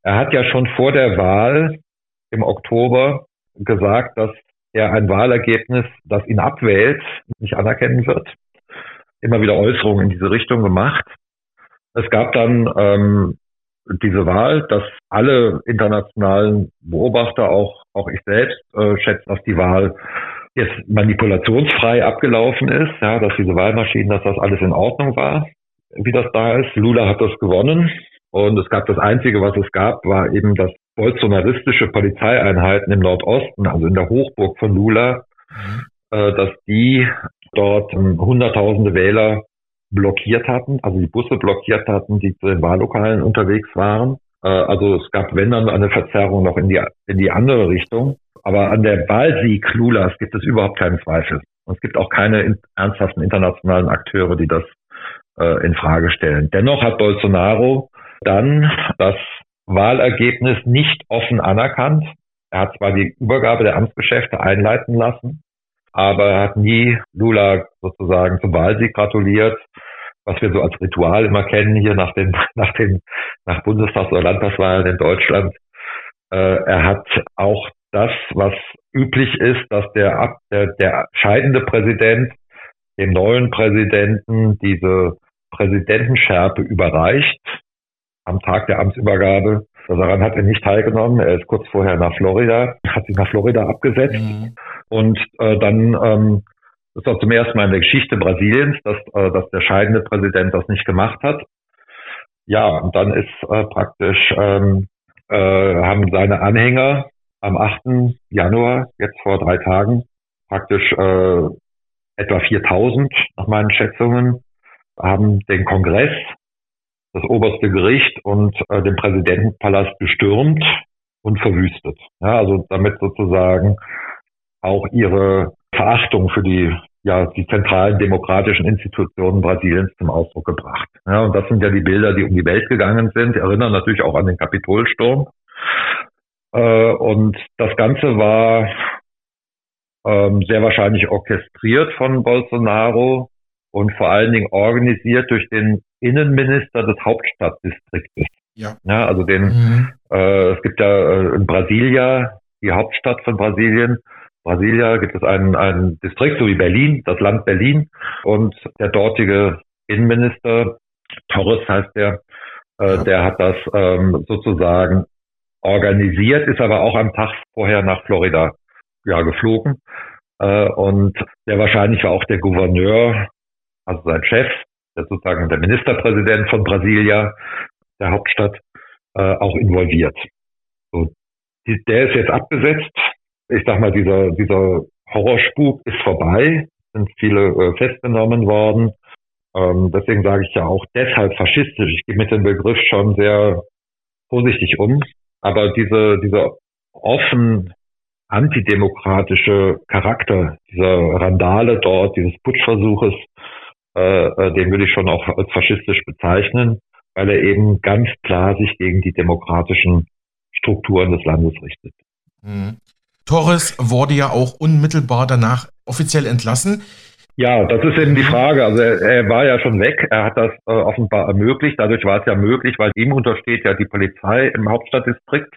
Er hat ja schon vor der Wahl im Oktober gesagt, dass er ein Wahlergebnis, das ihn abwählt, nicht anerkennen wird. Immer wieder Äußerungen in diese Richtung gemacht. Es gab dann ähm, diese Wahl, dass alle internationalen Beobachter, auch, auch ich selbst, äh, schätzen, dass die Wahl jetzt manipulationsfrei abgelaufen ist, ja, dass diese Wahlmaschinen, dass das alles in Ordnung war, wie das da ist. Lula hat das gewonnen und es gab das Einzige, was es gab, war eben, dass bolsonaristische Polizeieinheiten im Nordosten, also in der Hochburg von Lula, mhm. äh, dass die dort ähm, hunderttausende Wähler blockiert hatten, also die Busse blockiert hatten, die zu den Wahllokalen unterwegs waren. Äh, also es gab, wenn dann, eine Verzerrung noch in die, in die andere Richtung. Aber an der Wahlsieg Lulas gibt es überhaupt keinen Zweifel. Und es gibt auch keine in, ernsthaften internationalen Akteure, die das äh, in Frage stellen. Dennoch hat Bolsonaro dann das Wahlergebnis nicht offen anerkannt. Er hat zwar die Übergabe der Amtsgeschäfte einleiten lassen, aber er hat nie Lula sozusagen zum Wahlsieg gratuliert, was wir so als Ritual immer kennen hier nach den, nach den, nach Bundestags- oder Landtagswahlen in Deutschland. Äh, er hat auch das, was üblich ist, dass der, der, der scheidende Präsident dem neuen Präsidenten diese Präsidentenschärpe überreicht am Tag der Amtsübergabe. Daran hat er nicht teilgenommen. Er ist kurz vorher nach Florida, hat sich nach Florida abgesetzt. Mhm. Und äh, dann ähm, das war zum ersten Mal in der Geschichte Brasiliens, dass, äh, dass der scheidende Präsident das nicht gemacht hat. Ja, und dann ist äh, praktisch ähm, äh, haben seine Anhänger am 8. Januar, jetzt vor drei Tagen, praktisch äh, etwa 4000 nach meinen Schätzungen, haben den Kongress, das oberste Gericht und äh, den Präsidentenpalast gestürmt und verwüstet. Ja, also damit sozusagen auch ihre Verachtung für die ja, die zentralen demokratischen Institutionen Brasiliens zum Ausdruck gebracht. Ja, und das sind ja die Bilder, die um die Welt gegangen sind, erinnern natürlich auch an den Kapitolsturm. Äh, und das Ganze war ähm, sehr wahrscheinlich orchestriert von Bolsonaro und vor allen Dingen organisiert durch den Innenminister des Hauptstadtdistriktes. Ja. ja also den, mhm. äh, es gibt ja äh, in Brasilia, die Hauptstadt von Brasilien, Brasilia gibt es einen, einen Distrikt, so wie Berlin, das Land Berlin. Und der dortige Innenminister, Torres heißt der, äh, der hat das ähm, sozusagen organisiert, ist aber auch am Tag vorher nach Florida ja, geflogen. Äh, und der wahrscheinlich war auch der Gouverneur, also sein Chef, der sozusagen der Ministerpräsident von Brasilia, der Hauptstadt, äh, auch involviert. So, die, der ist jetzt abgesetzt. Ich sag mal, dieser, dieser Horrorspuk ist vorbei, sind viele äh, festgenommen worden. Ähm, deswegen sage ich ja auch deshalb faschistisch. Ich gehe mit dem Begriff schon sehr vorsichtig um. Aber diese, dieser offen antidemokratische Charakter dieser Randale dort, dieses Putschversuches, äh, äh, den würde ich schon auch als faschistisch bezeichnen, weil er eben ganz klar sich gegen die demokratischen Strukturen des Landes richtet. Mhm. Torres wurde ja auch unmittelbar danach offiziell entlassen. Ja, das ist eben die Frage. Also er, er war ja schon weg. Er hat das äh, offenbar ermöglicht. Dadurch war es ja möglich, weil ihm untersteht ja die Polizei im Hauptstadtdistrikt.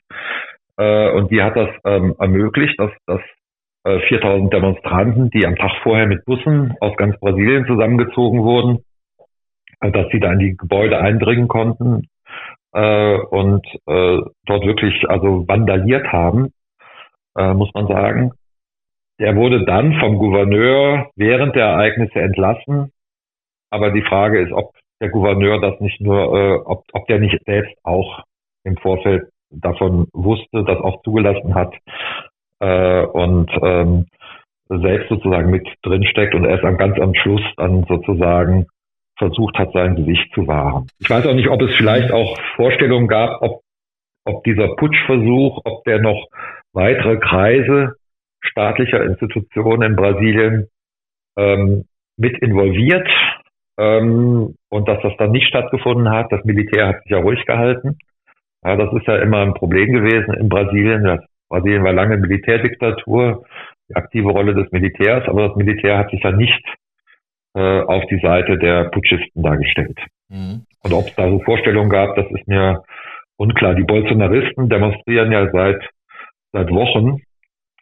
Äh, und die hat das ähm, ermöglicht, dass, dass äh, 4000 Demonstranten, die am Tag vorher mit Bussen aus ganz Brasilien zusammengezogen wurden, äh, dass sie da in die Gebäude eindringen konnten äh, und äh, dort wirklich also vandaliert haben, muss man sagen. Der wurde dann vom Gouverneur während der Ereignisse entlassen. Aber die Frage ist, ob der Gouverneur das nicht nur, äh, ob, ob der nicht selbst auch im Vorfeld davon wusste, das auch zugelassen hat äh, und ähm, selbst sozusagen mit drinsteckt und erst am ganz am Schluss dann sozusagen versucht hat, sein Gesicht zu wahren. Ich weiß auch nicht, ob es vielleicht auch Vorstellungen gab, ob, ob dieser Putschversuch, ob der noch weitere Kreise staatlicher Institutionen in Brasilien ähm, mit involviert ähm, und dass das dann nicht stattgefunden hat. Das Militär hat sich ja ruhig gehalten. Ja, das ist ja immer ein Problem gewesen in Brasilien. Das Brasilien war lange Militärdiktatur, die aktive Rolle des Militärs, aber das Militär hat sich ja nicht äh, auf die Seite der Putschisten dargestellt. Mhm. Und ob es da so Vorstellungen gab, das ist mir unklar. Die Bolsonaristen demonstrieren ja seit seit Wochen,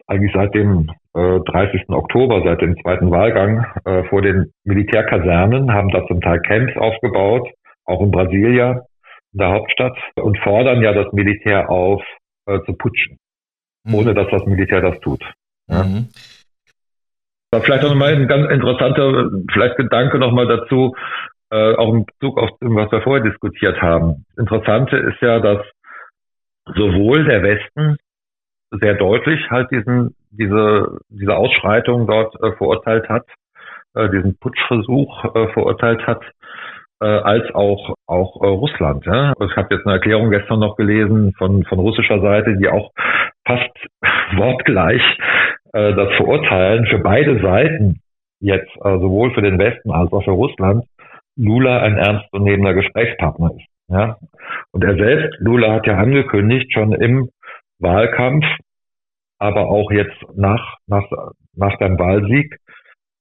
eigentlich seit dem äh, 30. Oktober, seit dem zweiten Wahlgang, äh, vor den Militärkasernen, haben da zum Teil Camps aufgebaut, auch in Brasilia, in der Hauptstadt, und fordern ja das Militär auf, äh, zu putschen, mhm. ohne dass das Militär das tut. Ja. Mhm. Vielleicht auch nochmal ein ganz interessanter, vielleicht Gedanke nochmal dazu, äh, auch in Bezug auf dem, was wir vorher diskutiert haben. Das Interessante ist ja, dass sowohl der Westen sehr deutlich halt diesen, diese, diese Ausschreitung dort äh, verurteilt hat, äh, diesen Putschversuch äh, verurteilt hat, äh, als auch auch äh, Russland. Ja? Ich habe jetzt eine Erklärung gestern noch gelesen von von russischer Seite, die auch fast wortgleich äh, das verurteilen für beide Seiten jetzt sowohl für den Westen als auch für Russland Lula ein ernstzunehmender Gesprächspartner ist. Ja? Und er selbst, Lula hat ja angekündigt, schon im Wahlkampf, aber auch jetzt nach, nach, nach seinem Wahlsieg,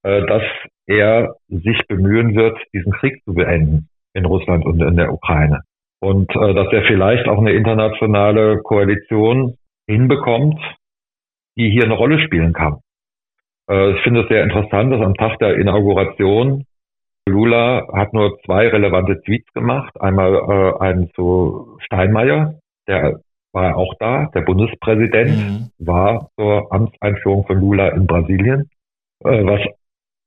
äh, dass er sich bemühen wird, diesen Krieg zu beenden in Russland und in der Ukraine. Und äh, dass er vielleicht auch eine internationale Koalition hinbekommt, die hier eine Rolle spielen kann. Äh, ich finde es sehr interessant, dass am Tag der Inauguration Lula hat nur zwei relevante Tweets gemacht. Einmal äh, einen zu Steinmeier, der war auch da. Der Bundespräsident mhm. war zur Amtseinführung von Lula in Brasilien, äh, was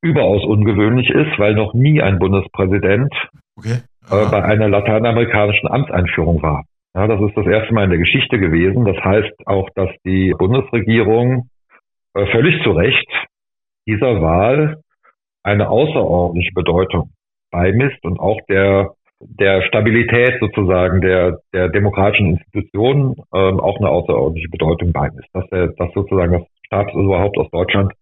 überaus ungewöhnlich ist, weil noch nie ein Bundespräsident okay. äh, bei einer lateinamerikanischen Amtseinführung war. Ja, das ist das erste Mal in der Geschichte gewesen. Das heißt auch, dass die Bundesregierung äh, völlig zu Recht dieser Wahl eine außerordentliche Bedeutung beimisst und auch der der Stabilität sozusagen der, der demokratischen Institutionen ähm, auch eine außerordentliche Bedeutung beimisst. Dass, der, dass sozusagen das Staatsoberhaupt aus Deutschland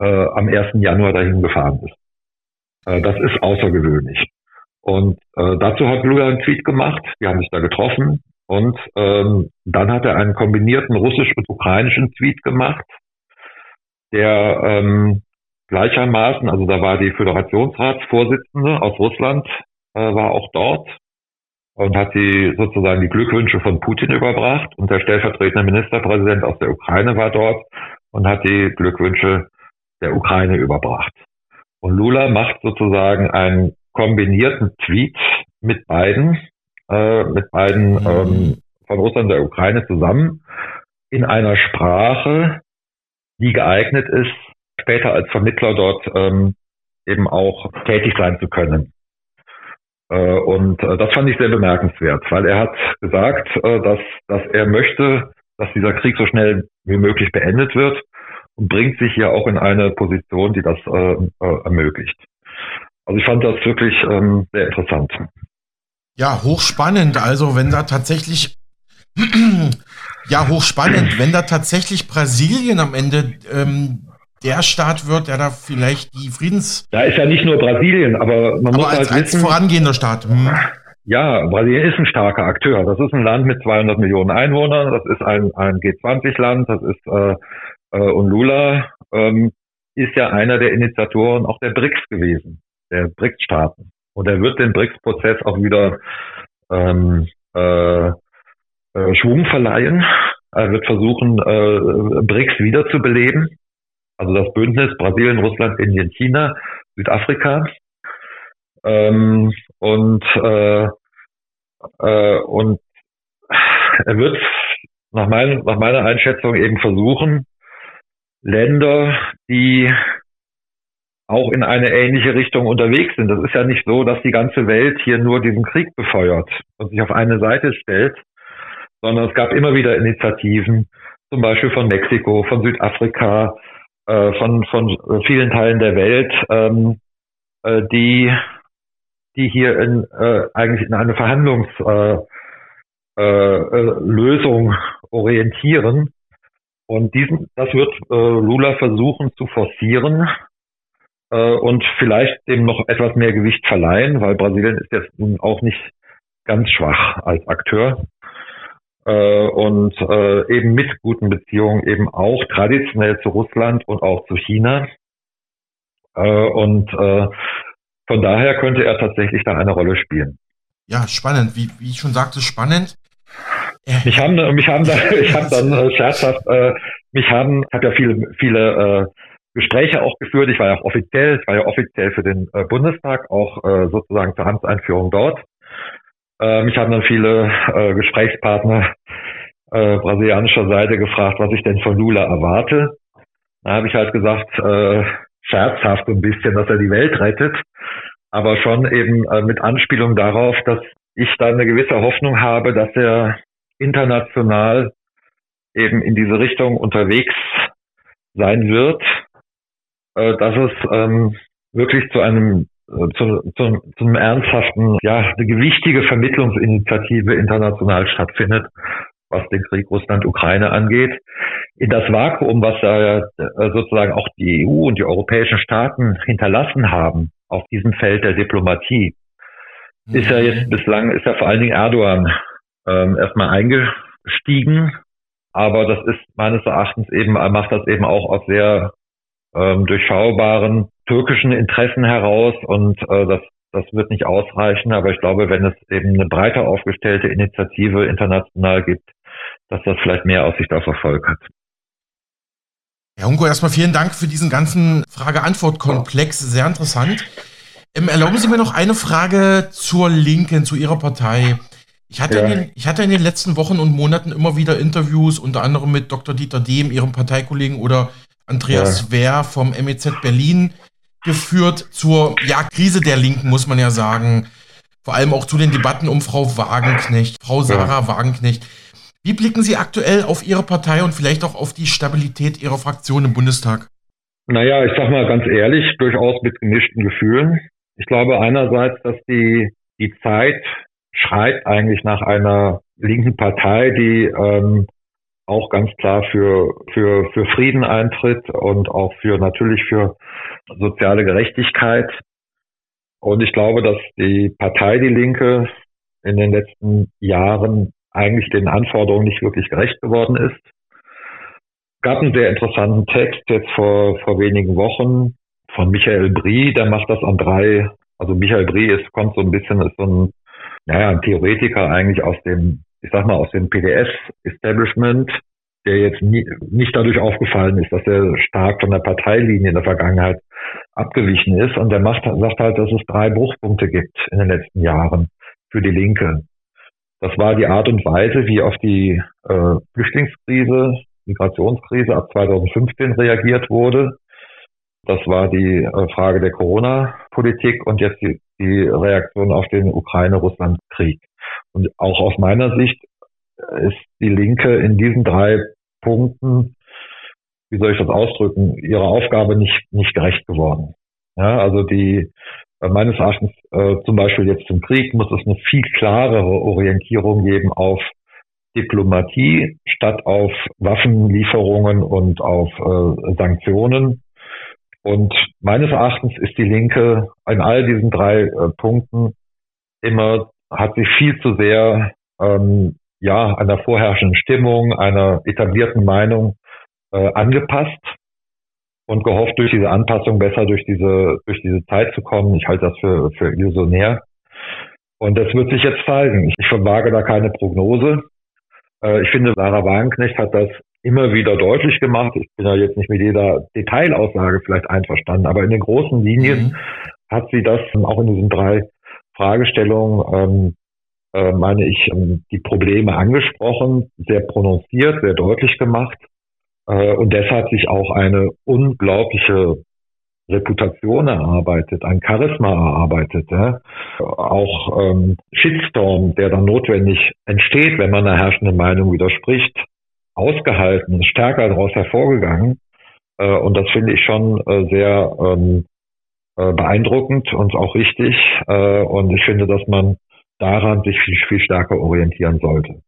äh, am 1. Januar dahin gefahren ist. Äh, das ist außergewöhnlich. Und äh, dazu hat Lula einen Tweet gemacht, die haben sich da getroffen und ähm, dann hat er einen kombinierten russisch- und ukrainischen Tweet gemacht, der ähm, gleichermaßen, also da war die Föderationsratsvorsitzende aus Russland, äh, war auch dort und hat die sozusagen die Glückwünsche von Putin überbracht und der stellvertretende Ministerpräsident aus der Ukraine war dort und hat die Glückwünsche der Ukraine überbracht. Und Lula macht sozusagen einen kombinierten Tweet mit beiden, äh, mit beiden ähm, von Russland der Ukraine zusammen in einer Sprache, die geeignet ist, später als Vermittler dort ähm, eben auch tätig sein zu können. Äh, und äh, das fand ich sehr bemerkenswert, weil er hat gesagt, äh, dass, dass er möchte, dass dieser Krieg so schnell wie möglich beendet wird und bringt sich hier auch in eine Position, die das ermöglicht. Also ich fand das wirklich ähm, sehr interessant. Ja, hochspannend. Also wenn da tatsächlich, ja, hochspannend, wenn da tatsächlich Brasilien am Ende ähm, der Staat wird, der da vielleicht die Friedens... Da ist ja nicht nur Brasilien, aber man aber muss als, halt wissen... als vorangehender Staat. Hm. Ja, Brasilien ist ein starker Akteur. Das ist ein Land mit 200 Millionen Einwohnern. Das ist ein, ein G20-Land. Das ist äh, äh, und Lula ähm, ist ja einer der Initiatoren auch der BRICS gewesen, der BRICS-Staaten. Und er wird den BRICS-Prozess auch wieder ähm, äh, äh, Schwung verleihen. Er wird versuchen, äh, BRICS wiederzubeleben. Also das Bündnis Brasilien, Russland, Indien, China, Südafrika. Ähm, und, äh, äh, und er wird nach, mein, nach meiner Einschätzung eben versuchen, Länder, die auch in eine ähnliche Richtung unterwegs sind. Das ist ja nicht so, dass die ganze Welt hier nur diesen Krieg befeuert und sich auf eine Seite stellt, sondern es gab immer wieder Initiativen, zum Beispiel von Mexiko, von Südafrika, äh, von, von vielen Teilen der Welt, ähm, äh, die die hier in, äh, eigentlich in eine Verhandlungslösung äh, äh, orientieren. Und diesen, das wird äh, Lula versuchen zu forcieren äh, und vielleicht dem noch etwas mehr Gewicht verleihen, weil Brasilien ist jetzt nun auch nicht ganz schwach als Akteur äh, und äh, eben mit guten Beziehungen eben auch traditionell zu Russland und auch zu China. Äh, und äh, von daher könnte er tatsächlich da eine Rolle spielen. Ja, spannend. Wie, wie ich schon sagte, spannend. Mich haben, mich haben da, ich habe dann äh, scherzhaft, äh, mich haben, habe ja viele, viele äh, Gespräche auch geführt. Ich war ja auch offiziell, ich war ja offiziell für den äh, Bundestag, auch äh, sozusagen zur Amtseinführung dort. Äh, mich haben dann viele äh, Gesprächspartner äh, brasilianischer Seite gefragt, was ich denn von Lula erwarte. Da habe ich halt gesagt, äh, scherzhaft ein bisschen, dass er die Welt rettet, aber schon eben äh, mit Anspielung darauf, dass ich da eine gewisse Hoffnung habe, dass er international eben in diese Richtung unterwegs sein wird, äh, dass es ähm, wirklich zu einem zu, zu, zu einem ernsthaften, ja, eine gewichtige Vermittlungsinitiative international stattfindet, was den Krieg Russland-Ukraine angeht. In das Vakuum, was da äh, sozusagen auch die EU und die europäischen Staaten hinterlassen haben auf diesem Feld der Diplomatie, mhm. ist ja jetzt bislang, ist ja vor allen Dingen Erdogan ähm, erstmal eingestiegen. Aber das ist meines Erachtens eben, macht das eben auch aus sehr ähm, durchschaubaren türkischen Interessen heraus und äh, das, das wird nicht ausreichen. Aber ich glaube, wenn es eben eine breiter aufgestellte Initiative international gibt, dass das vielleicht mehr Aussicht auf Erfolg hat. Herr Hunko, erstmal vielen Dank für diesen ganzen Frage-Antwort-Komplex. Sehr interessant. Ähm, erlauben Sie mir noch eine Frage zur Linken, zu Ihrer Partei. Ich hatte, ja. in den, ich hatte in den letzten Wochen und Monaten immer wieder Interviews, unter anderem mit Dr. Dieter Dehm, Ihrem Parteikollegen, oder Andreas ja. Wehr vom MEZ Berlin geführt zur ja, Krise der Linken, muss man ja sagen. Vor allem auch zu den Debatten um Frau Wagenknecht, Frau Sarah ja. Wagenknecht. Wie blicken Sie aktuell auf Ihre Partei und vielleicht auch auf die Stabilität Ihrer Fraktion im Bundestag? Naja, ich sag mal ganz ehrlich, durchaus mit gemischten Gefühlen. Ich glaube einerseits, dass die, die Zeit schreit eigentlich nach einer linken Partei, die ähm, auch ganz klar für, für, für Frieden eintritt und auch für natürlich für soziale Gerechtigkeit. Und ich glaube, dass die Partei Die Linke in den letzten Jahren eigentlich den Anforderungen nicht wirklich gerecht geworden ist. Gab einen sehr interessanten Text jetzt vor, vor wenigen Wochen von Michael Brie, der macht das an drei, also Michael Brie ist, kommt so ein bisschen, ist so ein, naja, ein Theoretiker eigentlich aus dem ich sag mal, aus dem PDS-Establishment, der jetzt nie, nicht dadurch aufgefallen ist, dass er stark von der Parteilinie in der Vergangenheit abgewichen ist. Und der macht, sagt halt, dass es drei Bruchpunkte gibt in den letzten Jahren für die Linke. Das war die Art und Weise, wie auf die äh, Flüchtlingskrise, Migrationskrise ab 2015 reagiert wurde. Das war die äh, Frage der Corona-Politik und jetzt die, die Reaktion auf den Ukraine-Russland-Krieg. Und auch aus meiner Sicht ist die Linke in diesen drei Punkten, wie soll ich das ausdrücken, ihrer Aufgabe nicht, nicht gerecht geworden. Ja, also die, äh, meines Erachtens, äh, zum Beispiel jetzt zum Krieg, muss es eine viel klarere Orientierung geben auf Diplomatie statt auf Waffenlieferungen und auf äh, Sanktionen. Und meines Erachtens ist die Linke in all diesen drei äh, Punkten immer hat sich viel zu sehr ähm, ja einer vorherrschenden Stimmung, einer etablierten Meinung äh, angepasst und gehofft, durch diese Anpassung besser durch diese durch diese Zeit zu kommen. Ich halte das für für illusionär. Und das wird sich jetzt zeigen. Ich verwage da keine Prognose. Äh, ich finde, Sarah Wagenknecht hat das immer wieder deutlich gemacht. Ich bin ja jetzt nicht mit jeder Detailaussage vielleicht einverstanden, aber in den großen Linien mhm. hat sie das auch in diesen drei Fragestellung, ähm, äh, meine ich, ähm, die Probleme angesprochen, sehr prononciert, sehr deutlich gemacht äh, und deshalb sich auch eine unglaubliche Reputation erarbeitet, ein Charisma erarbeitet, ja? auch ähm, Shitstorm, der dann notwendig entsteht, wenn man der herrschenden Meinung widerspricht, ausgehalten, stärker daraus hervorgegangen. Äh, und das finde ich schon äh, sehr ähm, äh, beeindruckend und auch richtig. Äh, und ich finde, dass man daran sich viel, viel stärker orientieren sollte.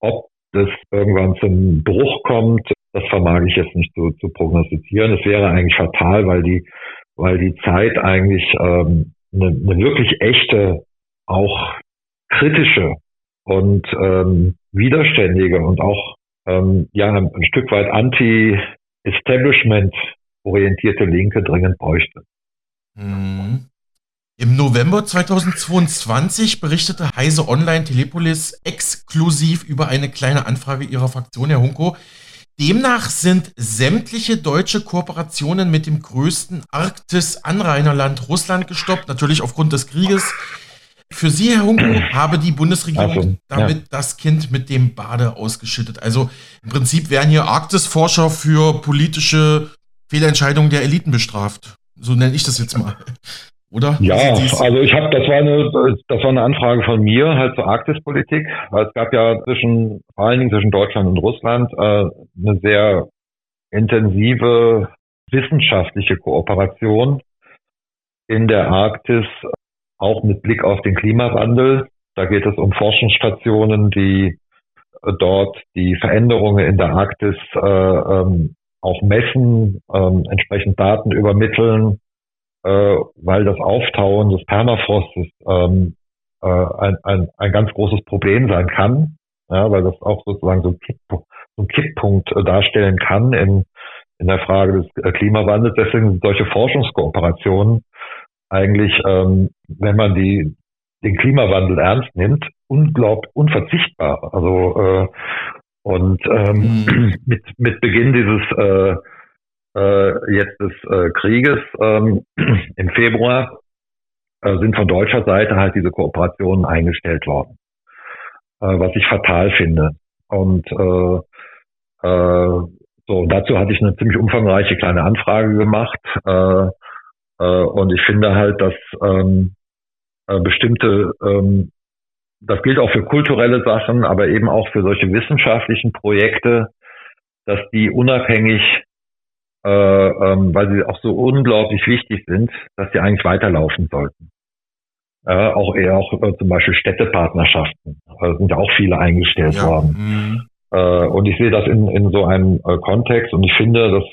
Ob das irgendwann zum Bruch kommt, das vermag ich jetzt nicht zu, zu prognostizieren. Es wäre eigentlich fatal, weil die, weil die Zeit eigentlich ähm, eine, wirklich echte, auch kritische und ähm, widerständige und auch ähm, ja ein Stück weit anti-Establishment orientierte Linke dringend bräuchte. Mhm. Im November 2022 berichtete Heise Online Telepolis exklusiv über eine kleine Anfrage ihrer Fraktion, Herr Hunko. Demnach sind sämtliche deutsche Kooperationen mit dem größten Arktis-Anrainerland Russland gestoppt, natürlich aufgrund des Krieges. Für Sie, Herr Hunko, habe die Bundesregierung also, damit ja. das Kind mit dem Bade ausgeschüttet. Also im Prinzip werden hier Arktisforscher für politische Fehlentscheidungen der Eliten bestraft. So nenne ich das jetzt mal oder? Ja, also ich habe, das war eine, das war eine Anfrage von mir halt zur Arktispolitik. Es gab ja zwischen, vor allen Dingen zwischen Deutschland und Russland, äh, eine sehr intensive wissenschaftliche Kooperation in der Arktis, auch mit Blick auf den Klimawandel. Da geht es um Forschungsstationen, die dort die Veränderungen in der Arktis äh, ähm, auch messen, ähm, entsprechend Daten übermitteln äh, weil das Auftauen des Permafrostes ähm, äh, ein, ein, ein ganz großes Problem sein kann, ja, weil das auch sozusagen so ein, Kipppunkt, so ein Kipppunkt äh, darstellen kann in, in der Frage des äh, Klimawandels. Deswegen sind solche Forschungskooperationen eigentlich, ähm, wenn man die den Klimawandel ernst nimmt, unglaublich unverzichtbar. Also äh, und ähm, mhm. mit, mit Beginn dieses äh, äh, jetzt des äh, Krieges ähm, im Februar äh, sind von deutscher Seite halt diese Kooperationen eingestellt worden, äh, was ich fatal finde. Und äh, äh, so dazu hatte ich eine ziemlich umfangreiche kleine Anfrage gemacht äh, und ich finde halt, dass ähm, äh, bestimmte ähm, das gilt auch für kulturelle Sachen, aber eben auch für solche wissenschaftlichen Projekte, dass die unabhängig äh, ähm, weil sie auch so unglaublich wichtig sind, dass sie eigentlich weiterlaufen sollten. Äh, auch eher auch äh, zum Beispiel Städtepartnerschaften. Da sind ja auch viele eingestellt ja. worden. Mhm. Äh, und ich sehe das in, in so einem äh, Kontext und ich finde, dass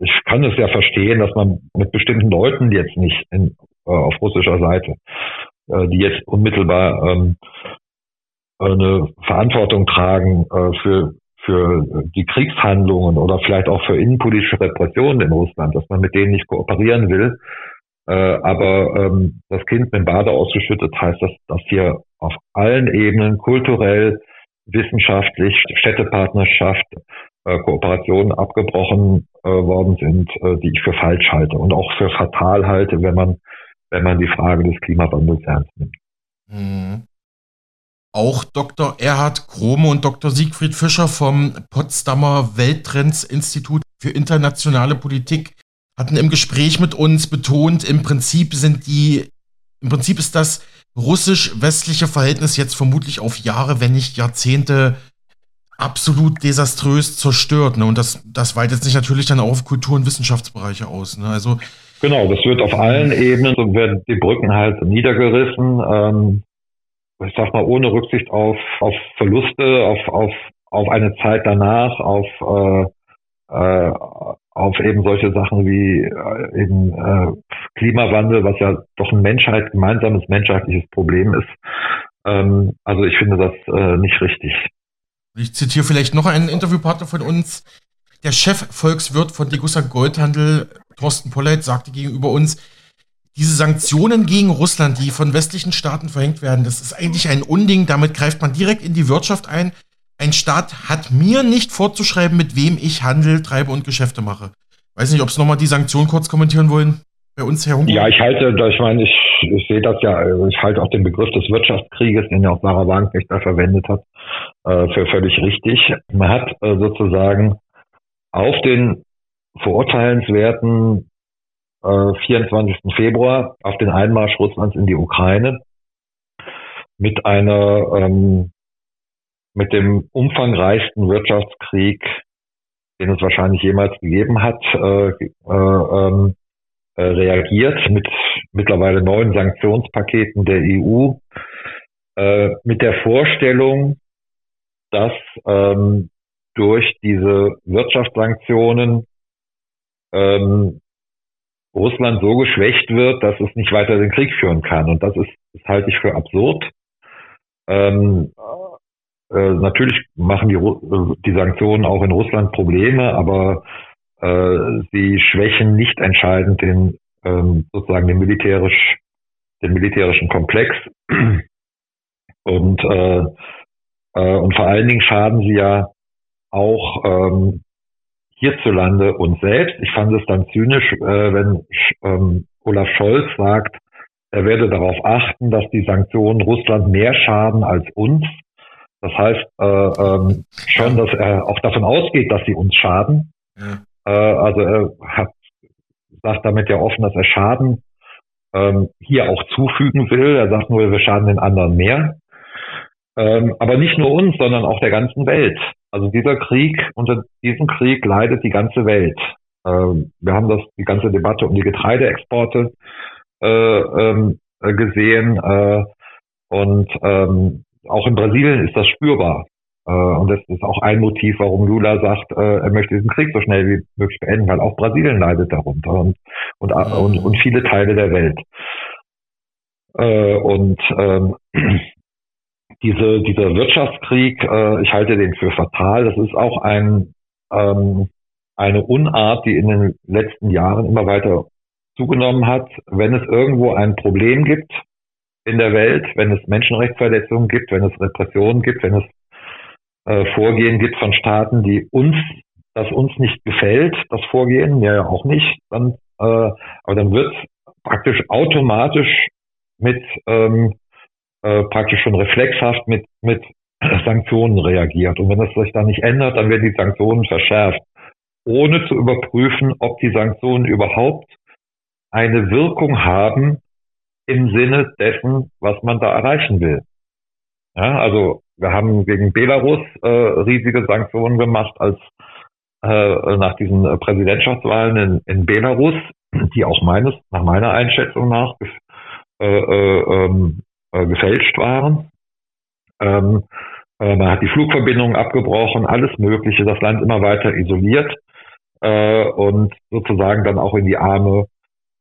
ich kann es ja verstehen, dass man mit bestimmten Leuten jetzt nicht in, äh, auf russischer Seite, äh, die jetzt unmittelbar ähm, eine Verantwortung tragen äh, für für die Kriegshandlungen oder vielleicht auch für innenpolitische Repressionen in Russland, dass man mit denen nicht kooperieren will. Äh, aber ähm, das Kind mit dem Bade ausgeschüttet heißt, dass, dass hier auf allen Ebenen kulturell, wissenschaftlich, Städtepartnerschaft, äh, Kooperationen abgebrochen äh, worden sind, die ich für falsch halte und auch für fatal halte, wenn man, wenn man die Frage des Klimawandels ernst nimmt. Mhm. Auch Dr. Erhard Krome und Dr. Siegfried Fischer vom Potsdamer Welttrends-Institut für internationale Politik hatten im Gespräch mit uns betont, im Prinzip sind die, im Prinzip ist das russisch-westliche Verhältnis jetzt vermutlich auf Jahre, wenn nicht Jahrzehnte absolut desaströs zerstört. Ne? Und das, das weitet sich natürlich dann auch auf Kultur- und Wissenschaftsbereiche aus. Ne? Also Genau, das wird auf allen Ebenen, so werden die Brücken halt niedergerissen. Ähm, ich sag mal, ohne Rücksicht auf, auf Verluste, auf, auf, auf eine Zeit danach, auf, äh, äh, auf eben solche Sachen wie äh, eben äh, Klimawandel, was ja doch ein Menschheit, gemeinsames menschheitliches Problem ist. Ähm, also ich finde das äh, nicht richtig. Ich zitiere vielleicht noch einen Interviewpartner von uns. Der Chef-Volkswirt von Degussa Goldhandel, Thorsten Polleit, sagte gegenüber uns, diese Sanktionen gegen Russland, die von westlichen Staaten verhängt werden, das ist eigentlich ein Unding. Damit greift man direkt in die Wirtschaft ein. Ein Staat hat mir nicht vorzuschreiben, mit wem ich Handel treibe und Geschäfte mache. Weiß nicht, ob Sie nochmal die Sanktionen kurz kommentieren wollen. Bei uns, Herr Hunko? Ja, ich halte, ich meine, ich, ich sehe das ja, ich halte auch den Begriff des Wirtschaftskrieges, den ja auch Sarah Wagenknecht da verwendet hat, äh, für völlig richtig. Man hat äh, sozusagen auf den verurteilenswerten 24. Äh, Februar auf den Einmarsch Russlands in die Ukraine mit einer ähm, mit dem umfangreichsten Wirtschaftskrieg, den es wahrscheinlich jemals gegeben hat, äh, äh, ähm, äh, reagiert mit mittlerweile neuen Sanktionspaketen der EU, äh, mit der Vorstellung, dass ähm, durch diese Wirtschaftssanktionen ähm, Russland so geschwächt wird, dass es nicht weiter den Krieg führen kann. Und das ist, das halte ich für absurd. Ähm, äh, natürlich machen die, die Sanktionen auch in Russland Probleme, aber äh, sie schwächen nicht entscheidend den ähm, sozusagen den militärisch den militärischen Komplex und äh, äh, und vor allen Dingen schaden sie ja auch ähm, hierzulande uns selbst. Ich fand es dann zynisch, äh, wenn ähm, Olaf Scholz sagt, er werde darauf achten, dass die Sanktionen Russland mehr schaden als uns. Das heißt äh, ähm, schon, dass er auch davon ausgeht, dass sie uns schaden. Ja. Äh, also er hat, sagt damit ja offen, dass er Schaden ähm, hier auch zufügen will. Er sagt nur, wir schaden den anderen mehr. Ähm, aber nicht nur uns, sondern auch der ganzen Welt. Also dieser Krieg, unter diesem Krieg leidet die ganze Welt. Ähm, wir haben das, die ganze Debatte um die Getreideexporte äh, ähm, äh, gesehen. Äh, und ähm, auch in Brasilien ist das spürbar. Äh, und das ist auch ein Motiv, warum Lula sagt, äh, er möchte diesen Krieg so schnell wie möglich beenden, weil auch Brasilien leidet darunter und, und, und, und viele Teile der Welt. Äh, und ähm, diese, dieser Wirtschaftskrieg, äh, ich halte den für fatal. Das ist auch ein, ähm, eine Unart, die in den letzten Jahren immer weiter zugenommen hat. Wenn es irgendwo ein Problem gibt in der Welt, wenn es Menschenrechtsverletzungen gibt, wenn es Repressionen gibt, wenn es äh, Vorgehen gibt von Staaten, die uns, das uns nicht gefällt, das Vorgehen, ja, auch nicht, dann, äh, aber dann wird praktisch automatisch mit ähm, äh, praktisch schon reflexhaft mit, mit Sanktionen reagiert. Und wenn es sich dann nicht ändert, dann werden die Sanktionen verschärft, ohne zu überprüfen, ob die Sanktionen überhaupt eine Wirkung haben im Sinne dessen, was man da erreichen will. Ja, also wir haben gegen Belarus äh, riesige Sanktionen gemacht, als äh, nach diesen Präsidentschaftswahlen in, in Belarus, die auch meines, nach meiner Einschätzung nach äh, äh, ähm, äh, gefälscht waren. Ähm, äh, man hat die Flugverbindungen abgebrochen, alles Mögliche, das Land immer weiter isoliert äh, und sozusagen dann auch in die Arme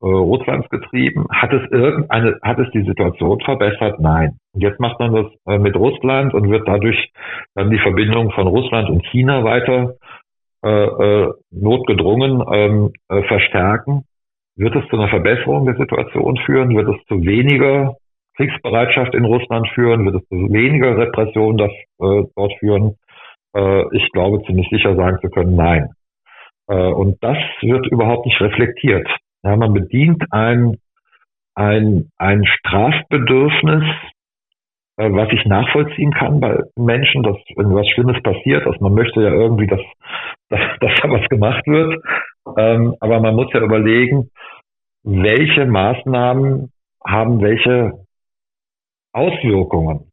äh, Russlands getrieben. Hat es irgendeine, hat es die Situation verbessert? Nein. Und jetzt macht man das äh, mit Russland und wird dadurch dann die Verbindung von Russland und China weiter äh, notgedrungen ähm, äh, verstärken. Wird es zu einer Verbesserung der Situation führen? Wird es zu weniger Kriegsbereitschaft in Russland führen? Wird es zu weniger Repression das, äh, dort führen? Äh, ich glaube ziemlich sicher sagen zu können, nein. Äh, und das wird überhaupt nicht reflektiert. Ja, man bedient ein, ein, ein Strafbedürfnis, äh, was ich nachvollziehen kann bei Menschen, dass wenn was Schlimmes passiert, dass man möchte ja irgendwie, dass, dass, dass da was gemacht wird. Ähm, aber man muss ja überlegen, welche Maßnahmen haben welche Auswirkungen.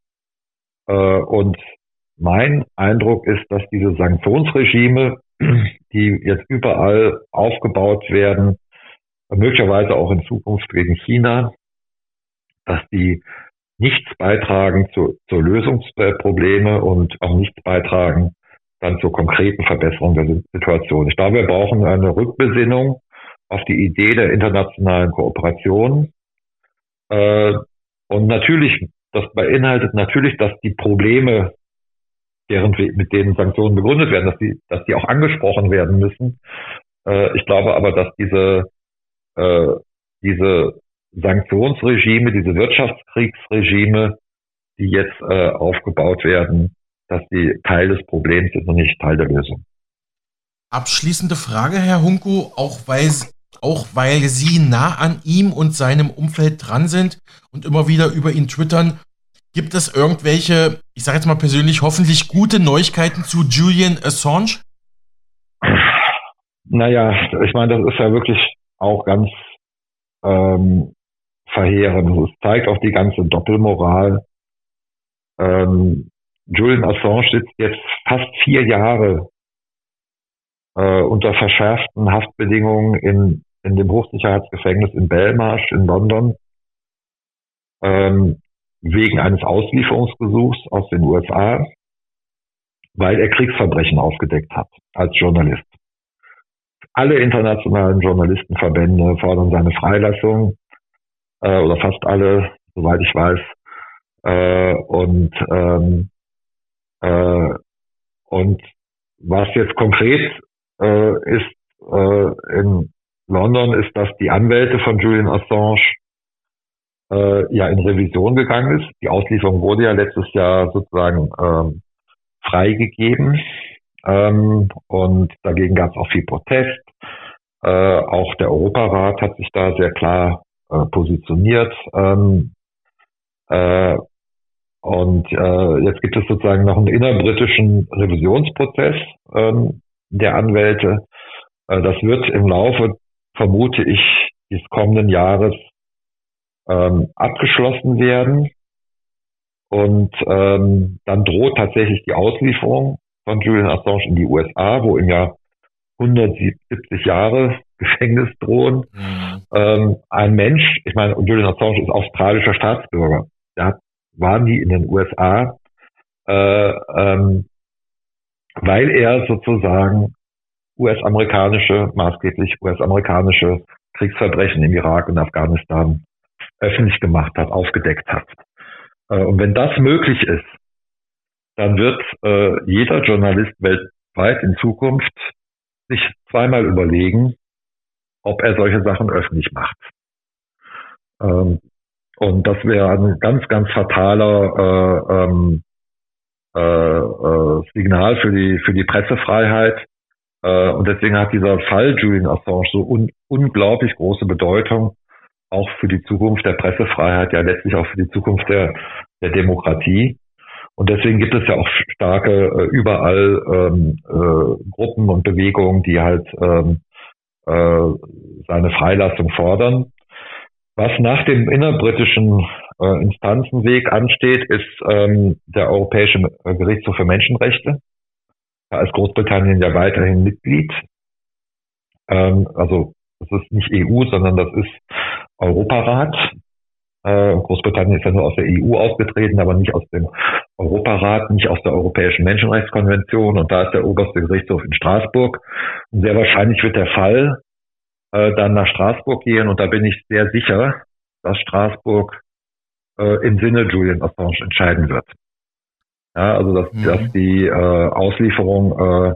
Äh, und mein Eindruck ist, dass diese Sanktionsregime, die jetzt überall aufgebaut werden, möglicherweise auch in Zukunft gegen China, dass die nichts beitragen zu, zur Lösung der Probleme und auch nichts beitragen dann zur konkreten Verbesserung der Situation. Ich glaube, wir brauchen eine Rückbesinnung auf die Idee der internationalen Kooperation. Äh, und natürlich, das beinhaltet natürlich, dass die Probleme, deren, mit denen Sanktionen begründet werden, dass die, dass die auch angesprochen werden müssen. Äh, ich glaube aber, dass diese, äh, diese Sanktionsregime, diese Wirtschaftskriegsregime, die jetzt äh, aufgebaut werden, dass die Teil des Problems sind und nicht Teil der Lösung. Abschließende Frage, Herr Hunko, auch weil auch weil Sie nah an ihm und seinem Umfeld dran sind und immer wieder über ihn twittern. Gibt es irgendwelche, ich sage jetzt mal persönlich, hoffentlich gute Neuigkeiten zu Julian Assange? Naja, ich meine, das ist ja wirklich auch ganz ähm, verheerend. Es zeigt auch die ganze Doppelmoral. Ähm, Julian Assange sitzt jetzt fast vier Jahre äh, unter verschärften Haftbedingungen in in dem Hochsicherheitsgefängnis in Belmarsh in London ähm, wegen eines Auslieferungsgesuchs aus den USA, weil er Kriegsverbrechen aufgedeckt hat als Journalist. Alle internationalen Journalistenverbände fordern seine Freilassung äh, oder fast alle, soweit ich weiß. Äh, und ähm, äh, und was jetzt konkret äh, ist äh, in London, ist, dass die Anwälte von Julian Assange äh, ja in Revision gegangen ist. Die Auslieferung wurde ja letztes Jahr sozusagen ähm, freigegeben ähm, und dagegen gab es auch viel Protest. Äh, auch der Europarat hat sich da sehr klar äh, positioniert. Ähm, äh, und äh, jetzt gibt es sozusagen noch einen innerbritischen Revisionsprozess ähm, der Anwälte. Äh, das wird im Laufe, vermute ich, des kommenden Jahres ähm, abgeschlossen werden. Und ähm, dann droht tatsächlich die Auslieferung von Julian Assange in die USA, wo im Jahr 170 Jahre Gefängnis drohen. Mhm. Ähm, ein Mensch, ich meine, Julian Assange ist australischer Staatsbürger. Der hat war nie in den USA, äh, ähm, weil er sozusagen US-amerikanische, maßgeblich US-amerikanische Kriegsverbrechen im Irak und Afghanistan öffentlich gemacht hat, aufgedeckt hat. Äh, und wenn das möglich ist, dann wird äh, jeder Journalist weltweit in Zukunft sich zweimal überlegen, ob er solche Sachen öffentlich macht. Ähm, und das wäre ein ganz, ganz fataler äh, ähm, äh, äh, Signal für die, für die Pressefreiheit. Äh, und deswegen hat dieser Fall Julian Assange so un unglaublich große Bedeutung, auch für die Zukunft der Pressefreiheit, ja letztlich auch für die Zukunft der, der Demokratie. Und deswegen gibt es ja auch starke äh, überall ähm, äh, Gruppen und Bewegungen, die halt ähm, äh, seine Freilassung fordern. Was nach dem innerbritischen äh, Instanzenweg ansteht, ist ähm, der Europäische Gerichtshof für Menschenrechte. Da ist Großbritannien ja weiterhin Mitglied. Ähm, also das ist nicht EU, sondern das ist Europarat. Äh, Großbritannien ist ja nur aus der EU ausgetreten, aber nicht aus dem Europarat, nicht aus der Europäischen Menschenrechtskonvention. Und da ist der oberste Gerichtshof in Straßburg. Und sehr wahrscheinlich wird der Fall äh, dann nach Straßburg gehen und da bin ich sehr sicher, dass Straßburg äh, im Sinne Julian Assange entscheiden wird. Ja, also dass, mhm. dass die äh, Auslieferung äh,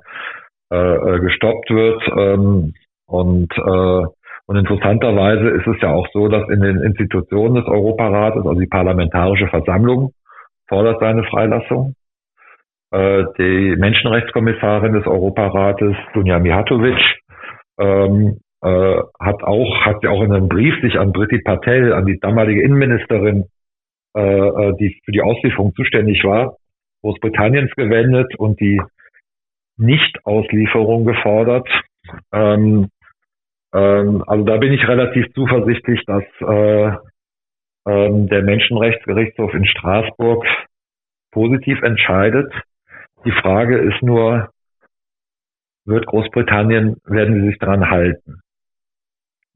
äh, äh, gestoppt wird ähm, und äh, und interessanterweise ist es ja auch so, dass in den Institutionen des Europarates, also die Parlamentarische Versammlung, fordert seine Freilassung. Äh, die Menschenrechtskommissarin des Europarates, Dunja Mihatovic, ähm, äh, hat auch, hat ja auch in einem Brief sich an Britti Patel, an die damalige Innenministerin, äh, die für die Auslieferung zuständig war, Großbritanniens gewendet und die Nicht-Auslieferung gefordert. Ähm, ähm, also da bin ich relativ zuversichtlich, dass äh, ähm, der Menschenrechtsgerichtshof in Straßburg positiv entscheidet. Die Frage ist nur, wird Großbritannien, werden sie sich daran halten?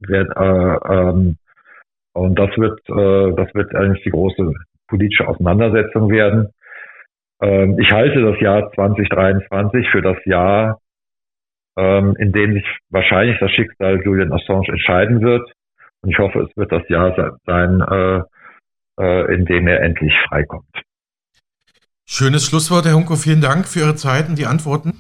Wird, äh, ähm, und das wird, äh, das wird eigentlich die große politische Auseinandersetzung werden. Ähm, ich halte das Jahr 2023 für das Jahr, ähm, in dem sich wahrscheinlich das Schicksal Julian Assange entscheiden wird. Und ich hoffe, es wird das Jahr sein, äh, äh, in dem er endlich freikommt. Schönes Schlusswort, Herr Hunko. Vielen Dank für Ihre Zeit und die Antworten.